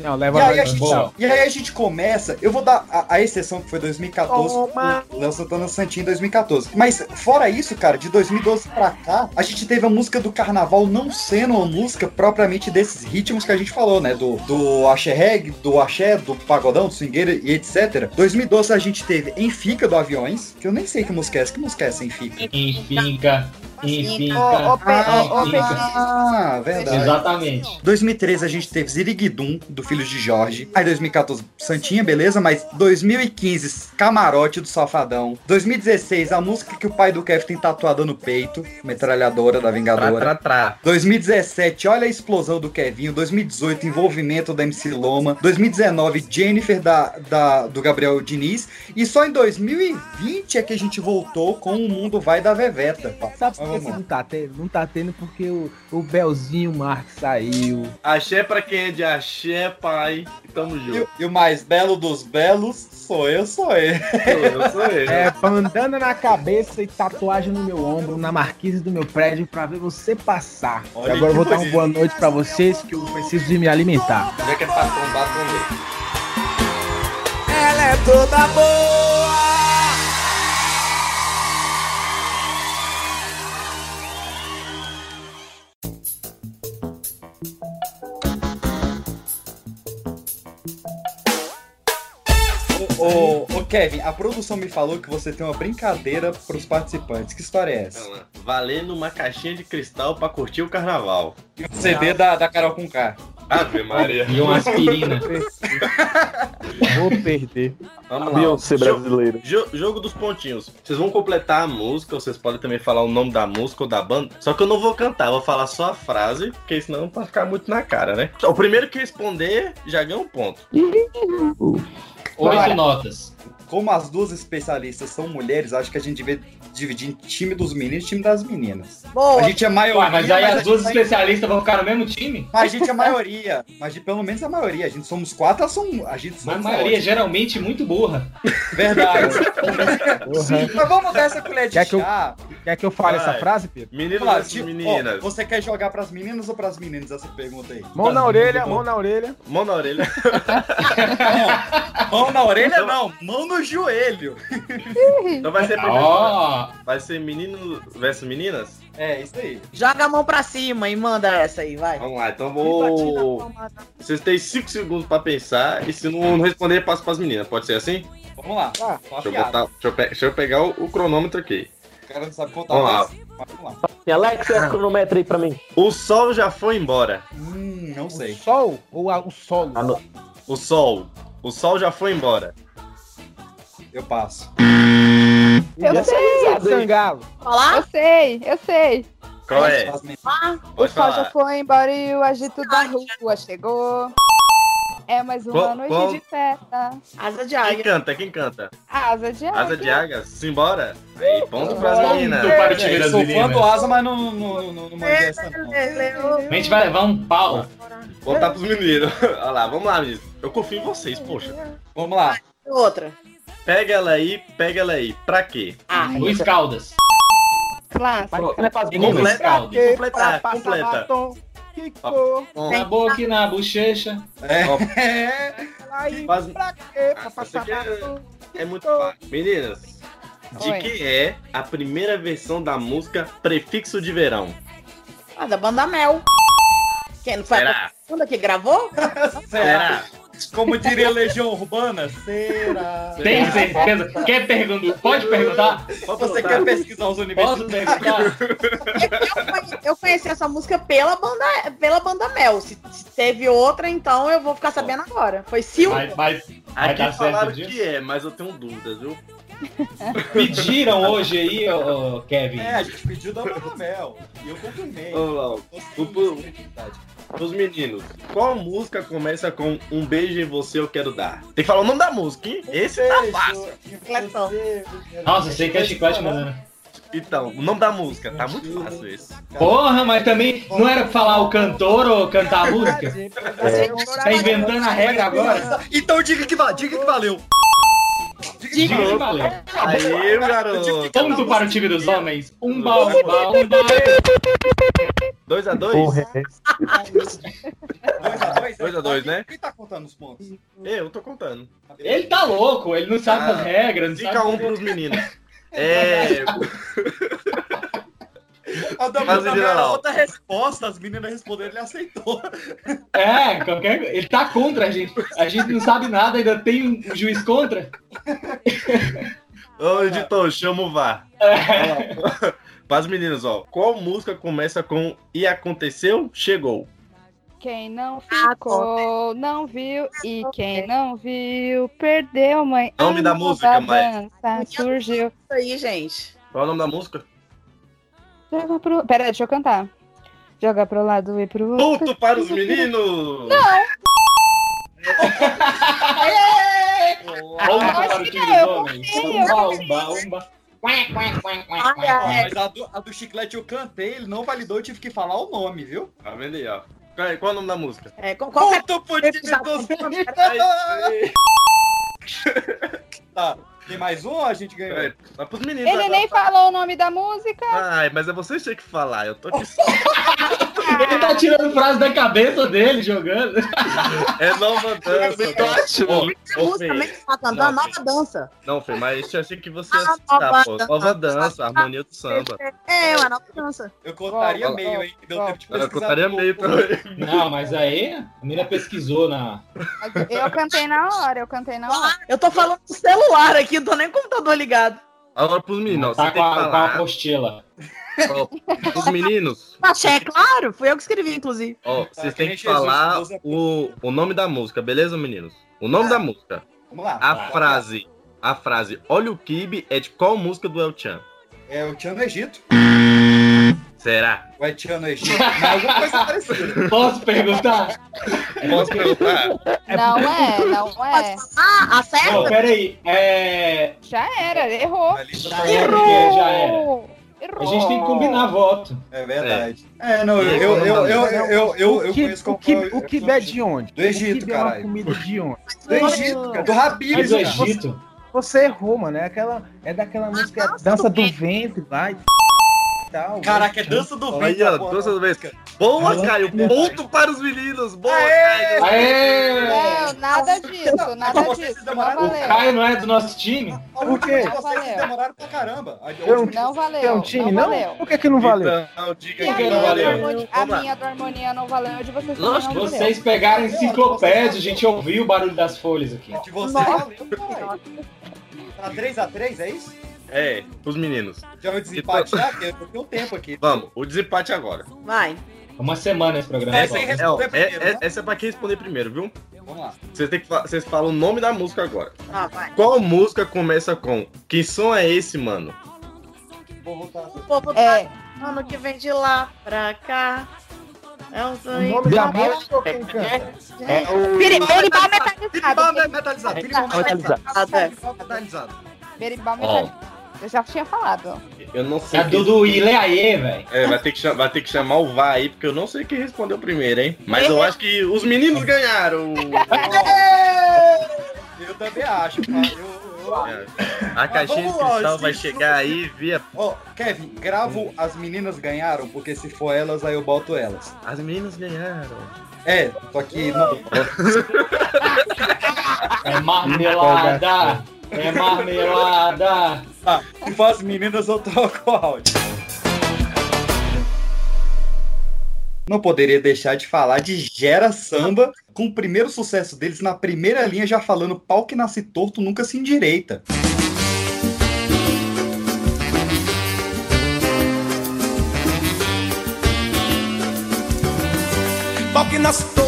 Não, E leva aí, a mais gente, boa. e aí a gente começa, eu vou dar a, a exceção que foi 2014, Toma. o Léo Santana Santinho em 2014. Mas fora isso, cara, de 2012 pra cá, a gente teve a música do carnaval não sendo uma música propriamente desses ritmos que a gente falou, né? Do, do axé reggae, do axé, do pagodão, do swingueira e etc. 2012 a gente teve Em Fica do Aviões, que eu nem sei que música é essa. Que música é essa, Em Fica? Em finca. Em finca. Ah, verdade. Exatamente. 2013 a gente teve Ziriguidum, do Filhos de Jorge. Aí 2014, Santinha, beleza? Mas 2015, Camarote do Safadão. 2016, a música que o pai do Kev tem tatuada no peito, Metralhadora da Tra, Vingadora. tra, tra. 2017, olha a explosão do Kevinho. 2018, envolvimento da MC Loma. 2019, Jennifer da, da- do Gabriel Diniz. E só em 2020 é que a gente voltou com O Mundo Vai da Veveta. Sabe lá. não tá tendo? Não tá tendo porque o, o Belzinho Marques saiu. Axé pra quem é de axé, pai. Tamo E, junto. o- e o mais belo dos belos, sou eu, sou eu. Eu sou eu. É, bandana na cabeça e tatuagem no meu ombro, na marquise do meu prédio, pra ver você passar. Olha e agora eu vou dar uma boa noite pra vocês, que eu preciso de me alimentar. Já que é pra tombar. Ela é toda boa. Ô, ô, Kevin, a produção me falou que você tem uma brincadeira pros participantes. Que história é essa? Então, Valendo uma caixinha de cristal pra curtir o carnaval. E o CD da, da Carol com K. Ave Maria. E uma aspirina. (laughs) Vou perder. Vamos lá. Beyoncé jo- jogo dos pontinhos. Vocês vão completar a música, vocês podem também falar o nome da música ou da banda. Só que eu não vou cantar, eu vou falar só a frase, porque senão vai ficar muito na cara, né? O primeiro que responder já ganha um ponto. Oito notas. Como as duas especialistas são mulheres, acho que a gente devia dividir em time dos meninos e time das meninas. Boa. A gente é maioria. Ué, mas aí a as duas tá especialistas vão ficar no mesmo time? Mas a gente é maioria. Mas pelo menos a maioria. A gente somos quatro, elas são. A gente Mas a maioria é geralmente muito burra. Verdade. (laughs) Porra. mas vamos dar essa colher de Quer que eu- chá. Quer que eu fale Vai. essa frase, Pedro? Meninos versus tipo, meninas. ó, você quer jogar pras meninas ou pras meninas essa pergunta aí? Mão na orelha, mão na orelha. Mão na orelha. (laughs) Mão na orelha não, mão no joelho. Então vai ser primeiro. Ó, Vai ser menino versus meninas? É, isso aí. Joga a mão pra cima e manda essa aí, vai. Vamos lá, então vou. Vocês têm 5 segundos pra pensar e se não responder, passa pras meninas. Pode ser assim? Vamos lá. Tô Deixa eu, botar, deixa eu, pe- deixa eu pegar o, o cronômetro aqui. O cara não sabe contar. Vamos lá. mas- Vamos lá. E Alexa, cronometra aí pra mim. O sol já foi embora. Hum, não O sei. sol ou a- o solo? Ah. O sol. O sol já foi embora. Eu passo. (laughs) Eu Já sei, Sangalo. eu Falar? sei, eu sei. Qual é? O sol já foi embora e o agito da rua chegou. É mais uma Qual- noite qual- de festa. Asa de Quem águia. canta? Quem canta? Asa de águia. Asa de águia? Simbora. Aí, ponto pras meninas. Eu sou fã do Asa, mas não, não, não, não mandei essa não. A gente vai levar um pau. Botar pros meninos. (laughs) Olha lá, vamos lá, meninos. Eu confio em vocês, poxa. Vamos lá. Outra. Pega ela aí, pega ela aí. Pra quê? Ah, Luiz Caldas. Clássico. É. Completa, completa. que cor, Na boca e na bochecha. É. aí, Faz- pra quê? Pra Ah, passar é- batom. É muito fácil. Meninas, de Oi. quem é a primeira versão da música Prefixo de Verão? ah, da banda Mel. Quem não foi a Será? segunda que gravou? (laughs) Será? Como diria Legião Urbana? Será? Tem certeza? Quer perguntar? Pode perguntar? Pode Você perguntar. quer pesquisar os universitários? perguntar? Eu, eu conheci essa música pela banda, pela banda Mel. Se, teve outra, então eu vou ficar sabendo agora. Foi Silvio. Vai, vai, vai Aqui falaram certo disso? que é, mas eu tenho dúvidas, viu? (laughs) Pediram hoje aí, ô, ô, Kevin. É, a gente pediu da Banda Mel. E eu confirmei. Vamos lá. ó. Tô O- o- Os meninos, qual música começa com Um beijo em você eu quero dar? Tem que falar o nome da música, hein? Esse tá fácil. Chicletão. Nossa, sei que é chiclete, mas... Então, o nome da música, tá muito fácil esse. Porra, mas também não era pra falar o cantor ou cantar a (laughs) música? Tá inventando a regra agora? Então diga que, va- diga que valeu. Diga que valeu. Aí, garoto. Ponto para o time dos homens. Um bal, um bal, um bal. 2x2? Porra, é. 2x2? 2 a 2, né? Quem tá contando os pontos? Eu tô contando. Ele tá louco, ele não sabe Ah, as regras, não Fica sabe... um pros meninos. (laughs) É. (laughs) A da Mas era outra resposta. As meninas responderam, ele aceitou. (laughs) É, qualquer... ele tá contra a gente. A gente não sabe nada, ainda tem um juiz contra. Ô, editor, chama o VAR. É. Para os meninos, ó. Qual música começa com E aconteceu, chegou? Quem não ficou, não viu. E quem não viu, perdeu, mãe. Nome da música, dança surgiu. Isso aí, gente. Qual é o nome da música? Joga pro... Pera, deixa eu cantar. Joga pro lado e pro outro. Ponto para os meninos! Ponto (laughs) para o time dos homens. Umba, umba, umba. Mas a do, a do chiclete eu cantei, ele não validou, eu tive que falar o nome, viu? Tá vendo aí, ó. Qual é, o nome da música? É, qual, qual que é (laughs) Aí, aí. Tá. Tem mais um ou a gente ganhou? É, Mas pros meninos Ele nem falou o nome da música. Ai, mas é vocês que têm que falar. Eu tô aqui. (laughs) Ele tá tirando frase da cabeça dele, jogando. (laughs) É nova dança. tá? Ô, A ô, música Fê. também tá cantando, nova dança. Não, Fê, mas eu achei que você ia Ah, citar, nova pô. dança. Nova dança, harmonia do samba. É, uma nova dança. Eu contaria ó, meio, hein? Deu tempo de Eu pesquisar. contaria no- meio também. Não, mas aí a menina pesquisou na. Eu cantei na hora, eu cantei na hora. Eu tô falando do celular aqui, não tô nem com o computador ligado. Agora pros meninos, ó, Tá você com a, com a falar. apostila. Ó, pros meninos, Achei, é claro, fui eu que escrevi, inclusive. ó, vocês que têm que falar o, o nome da música, beleza, meninos? O nome da música. Vamos lá. A Tá. frase, a frase Olha o Kibe é de qual música do El Chan? É o Tchan no Egito. Será? Vai Tchan no Egito. Alguma coisa parecida. Posso perguntar? Posso perguntar? Não é, não é. Ah, Não, acerta? peraí. É. Já era, errou. Já era, porque já era. Errou. A gente tem que combinar voto. É verdade. É, não, eu, eu, eu, o eu, eu, eu, o conheço o qual que, qual- o que é de onde? Do Egito, o é caralho. comida de onde? Do Egito, cara. Do Habibs, Mas o cara. Egito. Você errou, mano. É, aquela, é daquela música é dança do ventre, vai. Tal, Caraca, é dança do vento. Olha, dança da do vez. música. Boa, Caio. Ponto para os meninos. Boa, Aê! Caio. Aê! Não, nada disso, nada Vocês disso. Não demoraram- O. Caio não é do nosso time? Por quê? Vocês valeu. demoraram pra caramba. Não valeu. Tem um time, não não? valeu. Por que que não valeu? Então, diga E a aí. que minha, não do valeu? harmonia, a minha do harmonia não valeu, de vocês Lógico não valeu. Vocês pegaram enciclopédia, a gente ouviu o barulho das folhas aqui. De você Nossa. valeu. Tá 3x3, é isso? É, os meninos. Já é um desempate já? Porque eu tenho tempo aqui. Vamos, o desempate agora. Vai. Uma semana esse programa. Essa. É, ó, responder é- primeiro, é- né? essa é pra quem responder primeiro, viu? Vamos lá. Vocês, têm que fa- vocês falam o nome da música agora. Ah, vai. Qual música começa com Que som é esse, mano? Vou voltar. O povo tá É, ano que vem de lá pra cá. É um O sonho. nome da música ou quem canta? É o Berimbau metalizado. metalizado. Berimbau metalizado. metalizado. metalizado. Ó. metalizado. Eu já tinha falado. Eu não sei. É do, do Ileaê, velho. É, vai ter, que chamar, vai ter que chamar o VAR aí, porque eu não sei quem respondeu primeiro, hein? Mas eu acho que os meninos ganharam. (laughs) Eu também acho, cara. Eu. É. A caixinha de cristal vai chegar aí via. Ó, Kevin, gravo as meninas ganharam, porque se for elas, aí eu boto elas. As meninas ganharam. É, só que não. (laughs) É marmelada. É marmelada. Ah, se for as meninas, eu troco o áudio. Não poderia deixar de falar de Gera Samba, com o primeiro sucesso deles na primeira linha, já falando pau que nasce torto nunca se endireita. Pau que nasce torto,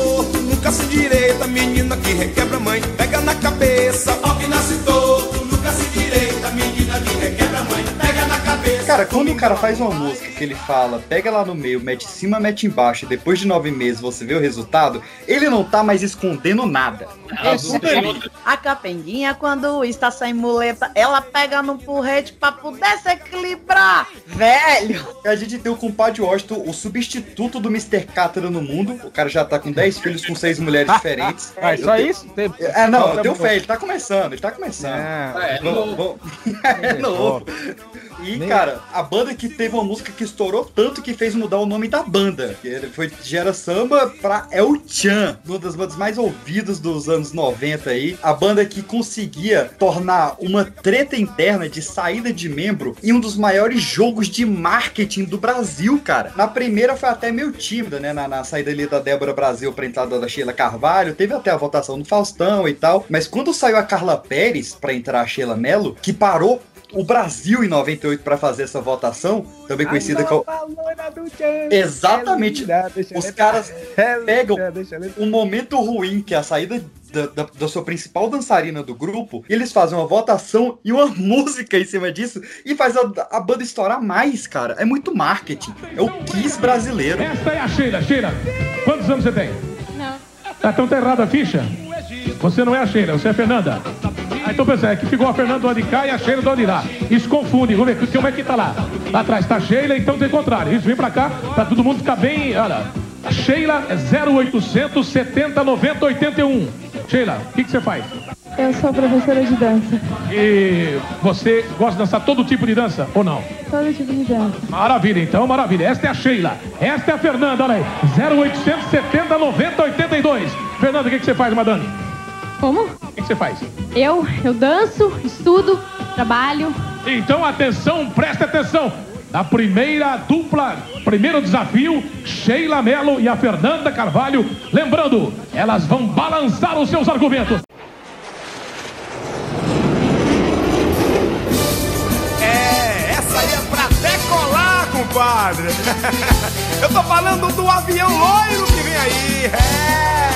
nunca se direita, menina que requebra mãe, pega na cabeça. Pau que nasce torto, nunca se direita, menina que requebra mãe, pega na cabeça. Cara, quando o cara faz uma música que ele fala, pega lá no meio, mete em cima, mete embaixo, e depois de nove meses você vê o resultado, ele não tá mais escondendo nada. A capenguinha, quando está sem muleta, ela pega no porrete pra poder se equilibrar. Velho! A gente tem o compadre Washington, o substituto do Mr. Cátara no mundo. O cara já tá com 10 filhos com seis mulheres diferentes. (laughs) Ah, Eu só tenho- isso? Tem- É, não, eu tenho fé, ele tá começando, ele tá começando. Ah, É, Vamos- vamos- é (laughs) novo. E, Nem- a banda que teve uma música que estourou tanto que fez mudar o nome da banda. Ele foi Gera Samba pra El Chan, uma das bandas mais ouvidas dos anos 90 aí. A banda que conseguia tornar uma treta interna de saída de membro em um dos maiores jogos de marketing do Brasil, cara. Na primeira foi até meio tímida, né? Na, na saída ali da Débora Brasil pra entrada da Sheila Carvalho. Teve até a votação do Faustão e tal. Mas quando saiu a Carla Pérez pra entrar a Sheila Mello, que parou o Brasil em 98 pra fazer essa votação, também conhecida como. Exatamente. Os caras (laughs) pegam um momento ruim, que é a saída da, da- da sua principal dançarina do grupo, e eles fazem uma votação e uma (laughs) música em cima disso, e faz a, a banda estourar mais, cara. É muito marketing. É o Kiss brasileiro. Esta é a Sheila. Sheila, quantos anos você tem? Não. Ah, então tá errada a ficha? Você não é a Sheila, você é a Fernanda. Ah, então pensa, é que ficou a Fernanda do lado de cá e a Sheila do lado de lá. Isso confunde, vamos ver, como é que tá lá? Lá atrás tá a Sheila, então tem contrário. Isso, vem pra cá, pra todo mundo ficar bem, olha. Sheila é 0800 70 90 81. Sheila, o que, que você faz? Eu sou professora de dança. E você gosta de dançar todo tipo de dança ou não? Todo tipo de dança. Maravilha, então, maravilha. Esta é a Sheila. Esta é a Fernanda, olha aí. 0870 90 82. Fernanda, o que, que você faz, madame? Como? O que, você faz? Eu, eu danço, estudo, trabalho. Então, atenção, presta atenção. Na primeira dupla, primeiro desafio, Sheila Mello e a Fernanda Carvalho. Lembrando, elas vão balançar os seus argumentos. É, essa aí é pra decolar, compadre. (laughs) Eu tô falando do avião loiro que vem aí. É.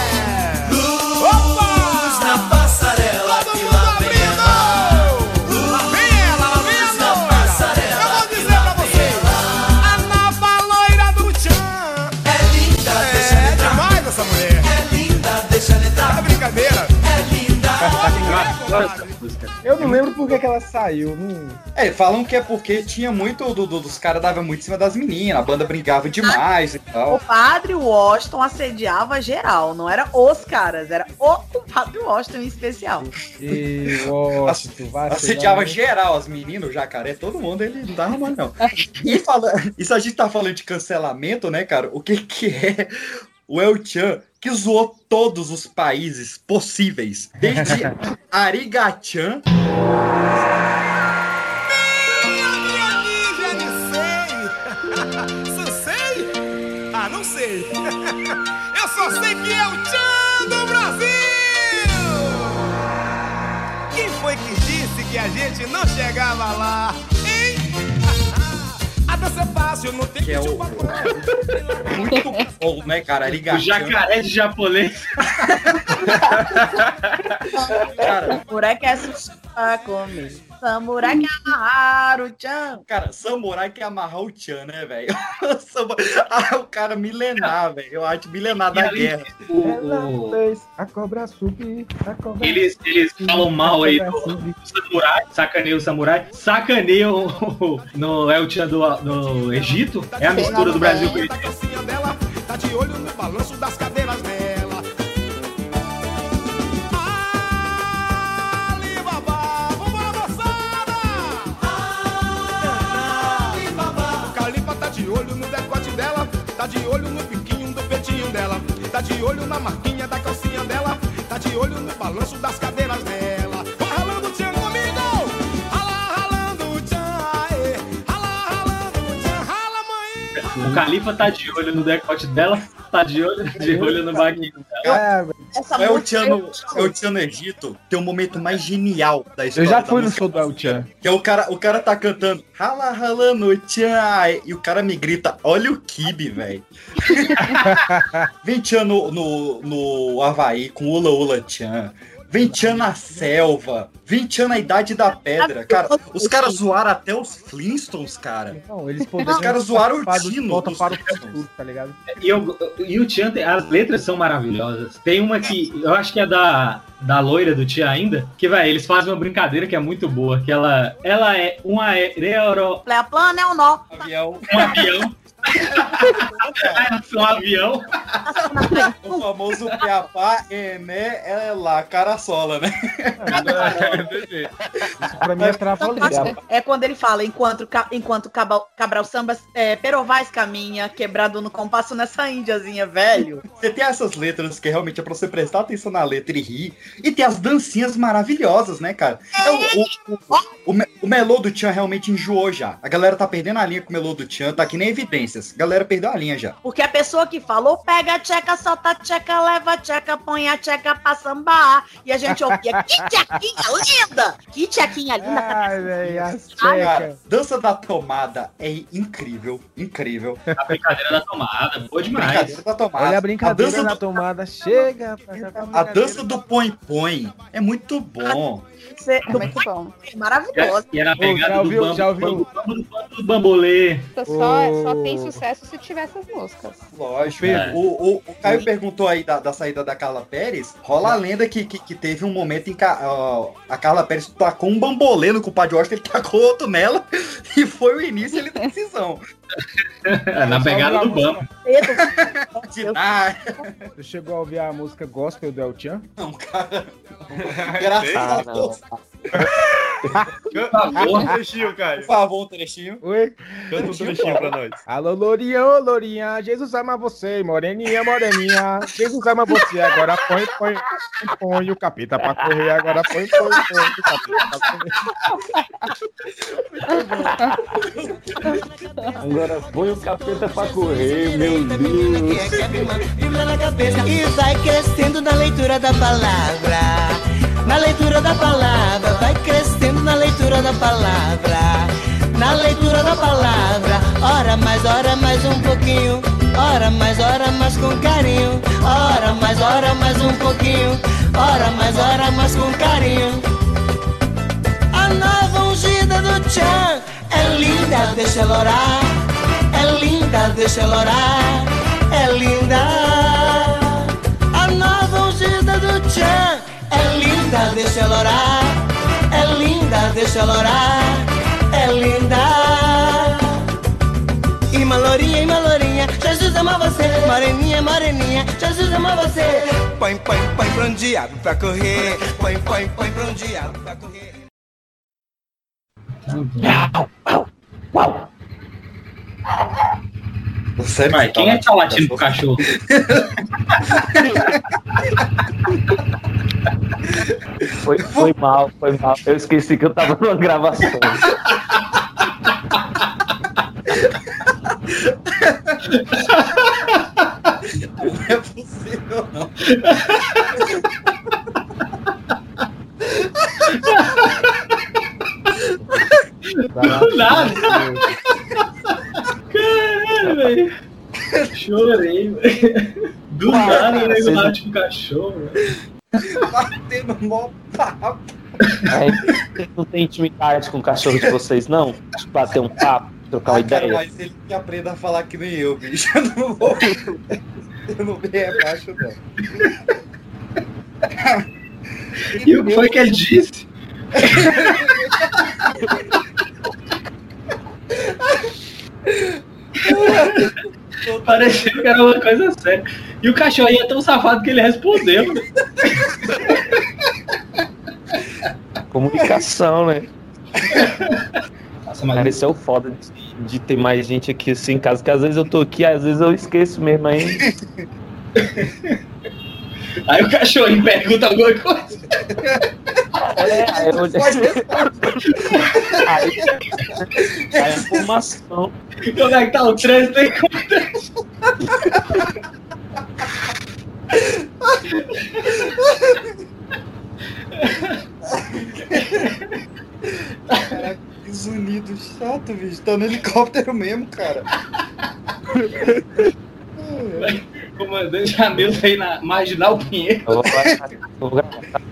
Eu não lembro por que, ela saiu. Não... É, falam que é porque tinha muito do, do- dos caras davam muito em cima das meninas, a banda brincava demais e O tal. padre Washington assediava geral, não era os caras, era o padre Washington em especial. E Washington, vai Assediava geral as meninas, o jacaré, todo mundo, ele não dava mole, não. E fala, isso a gente tá falando de cancelamento, né, cara? O que que é o El Chan que zoou todos os países possíveis, desde (laughs) Arigachan? Ah, não sei. Eu só sei que é o Tchan do Brasil! Quem foi que disse que a gente não chegava lá? Que é o (laughs) muito bom, né, cara? Arigachan. O jacaré de japonês. (laughs) Samurai quer sushi pra comer. Samurai quer amarrar o Tchan. Cara, samurai quer amarrar o Tchan, né, velho? (laughs) Ah, o cara milenar, velho. Eu acho milenar da ali, guerra. Ela fez a cobra subir, a cobra Eles, eles falam mal aí do, do samurai, sacaneiam o samurai, sacaneiam o- no El Chan do, do Egito. É a mistura do Brasil com o Egito. tá de olho no balanço das cadeiras dela. Tá de olho no biquinho do peitinho dela, tá de olho na marquinha da calcinha dela, tá de olho no balanço das cadeiras dela. O Califa tá de olho no decote dela, tá de olho, de olho no baguinho dela. É o Tchan no, é o Tchan no Egito, tem o momento mais genial da história. Eu já fui no show do El Chan. Que é o cara, o cara tá cantando rala ralando tchan, ai", e o cara me grita, olha o kibe, velho. (laughs) Vem tchan no, no, no Havaí com ula ula tchan. Vem tchan na selva. Vem tchan na idade da pedra. Cara, os caras zoaram até os Flintstones, cara. Não, eles Os caras zoaram o. Volta dos para o tá ligado? E, eu, e o tem- as letras são maravilhosas. Tem uma que eu acho que é da, da loira do Tia ainda, que vai, eles fazem uma brincadeira que é muito boa, que ela, ela é um aero, Plea plana é um nó. Avião. um avião. Um avião. (laughs) O famoso Piapá, Ené, é lá, cara sola, né? Pra mim é trava-língua. É quando ele fala, enquanto, enquanto Cabral, Cabral Samba é, Perovais caminha, quebrado no compasso nessa índiazinha, velho. Você tem essas letras que realmente é pra você prestar atenção na letra e rir. E tem as dancinhas maravilhosas, né, cara? É o, o, o, o, o melô do Tchan realmente enjoou já. A galera tá perdendo a linha com o melô do Tchan, tá aqui nem evidências. A galera perdeu a linha já. Porque a pessoa que falou, pega a tcheca, solta a tcheca, leva a tcheca, põe a tcheca pra sambar. E a gente ouvia, que tchequinha linda! Que tchequinha linda! Ai, velho, as Cara, tchecas. dança da tomada é incrível, incrível. A brincadeira da tomada, boa demais. Brincadeira da tomada. Olha a brincadeira dança na do- tomada. Chega a A dança do põe-põe é muito bom. Cê- É muito bom. Maravilhosa. E era a pegada já ouviu- do bambu, já ouviu? bambu, bambu, bambu, do bambolê. Só, Ô. só tem sucesso se tiver essas músicas. Lógico. Pedro, O, o, o Caio perguntou aí da, da saída da Carla Pérez. Rola a lenda que, que, que teve um momento em que a, a Carla Pérez tacou um bambolê no compadre Washington, ele tacou outro nela (laughs) e foi o início ali da decisão. Na pegada do banco. Você chegou a ouvir a música gospel do El Chan? Não, cara. Graças Ah, a Deus. Canta um trechinho, Caio. Por favor, um trechinho. Oi? Canta um trechinho pra nós. Alô, Lourinha, ô Lourinha, Jesus ama você, moreninha, moreninha, Jesus ama você, agora põe, põe, põe, põe o capeta pra correr, agora põe, põe, põe o capeta pra correr. Agora põe o capeta pra correr, meu Deus. Vibra na cabeça e vai crescendo na leitura da palavra. Na leitura da palavra, vai crescendo na leitura da palavra. Na leitura da palavra, ora mais, ora mais um pouquinho. Ora mais, ora mais com carinho. Ora mais, ora mais um pouquinho. Ora mais, ora mais com carinho. A nova ungida do Tchan é linda, deixa ela orar. É linda, deixa ela orar. É linda. A nova ungida do Tchan é linda, deixa ela orar. Deixa ela orar. É linda. E Malourinha, e Malourinha, Jesus ama você. Moreninha, moreninha, Jesus ama você. Põe, põe, põe pra um diabo pra correr. Põe, põe, põe pra um diabo pra correr. Sério Vai, quem é que tá latindo pro cachorro? (laughs) Foi, foi mal, foi mal. Eu esqueci que eu tava numa gravação. Não é possível, não. Do nada. Caralho, velho. Chorei, velho. Do nada, o nego late pro cachorro, velho. Batendo mó papo. É, não tem intimidade com o cachorro de vocês, não? De bater um papo, trocar uma Ah, cara, ideia? mas ele que aprenda a falar que nem eu, bicho. Eu não vou. Eu não venho abaixo, não. E o que foi que ele disse? (laughs) (laughs) Parecia que era uma coisa séria. E o cachorro aí é tão safado que ele respondeu. Comunicação, né? Nossa, Cara, esse é o foda de, de ter mais gente aqui assim em casa, que às vezes eu tô aqui, às vezes eu esqueço mesmo aí. Aí o cachorrinho pergunta alguma coisa. É, aí eu... aí, aí a informação. Como é que tá o trânsito aí? Caraca, que zunido chato, bicho. Tá no helicóptero mesmo, cara. Comandante Jamil veio na Marginal Pinheiro. Eu vou gravar, eu vou gravar.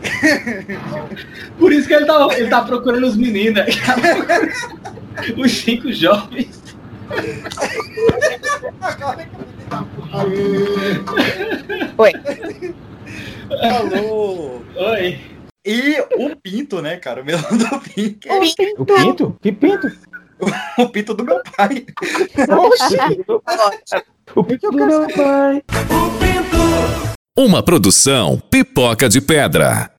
(laughs) Por isso que ele tá, ele tá procurando os meninos. aí. (laughs) Os cinco jovens. Oi. Alô. Oi. E o Pinto, né, cara? O melão (laughs) do Pinto. O Pinto? Que Pinto? O Pinto do meu pai. O Pinto é o meu pai. Uma produção pipoca de pedra.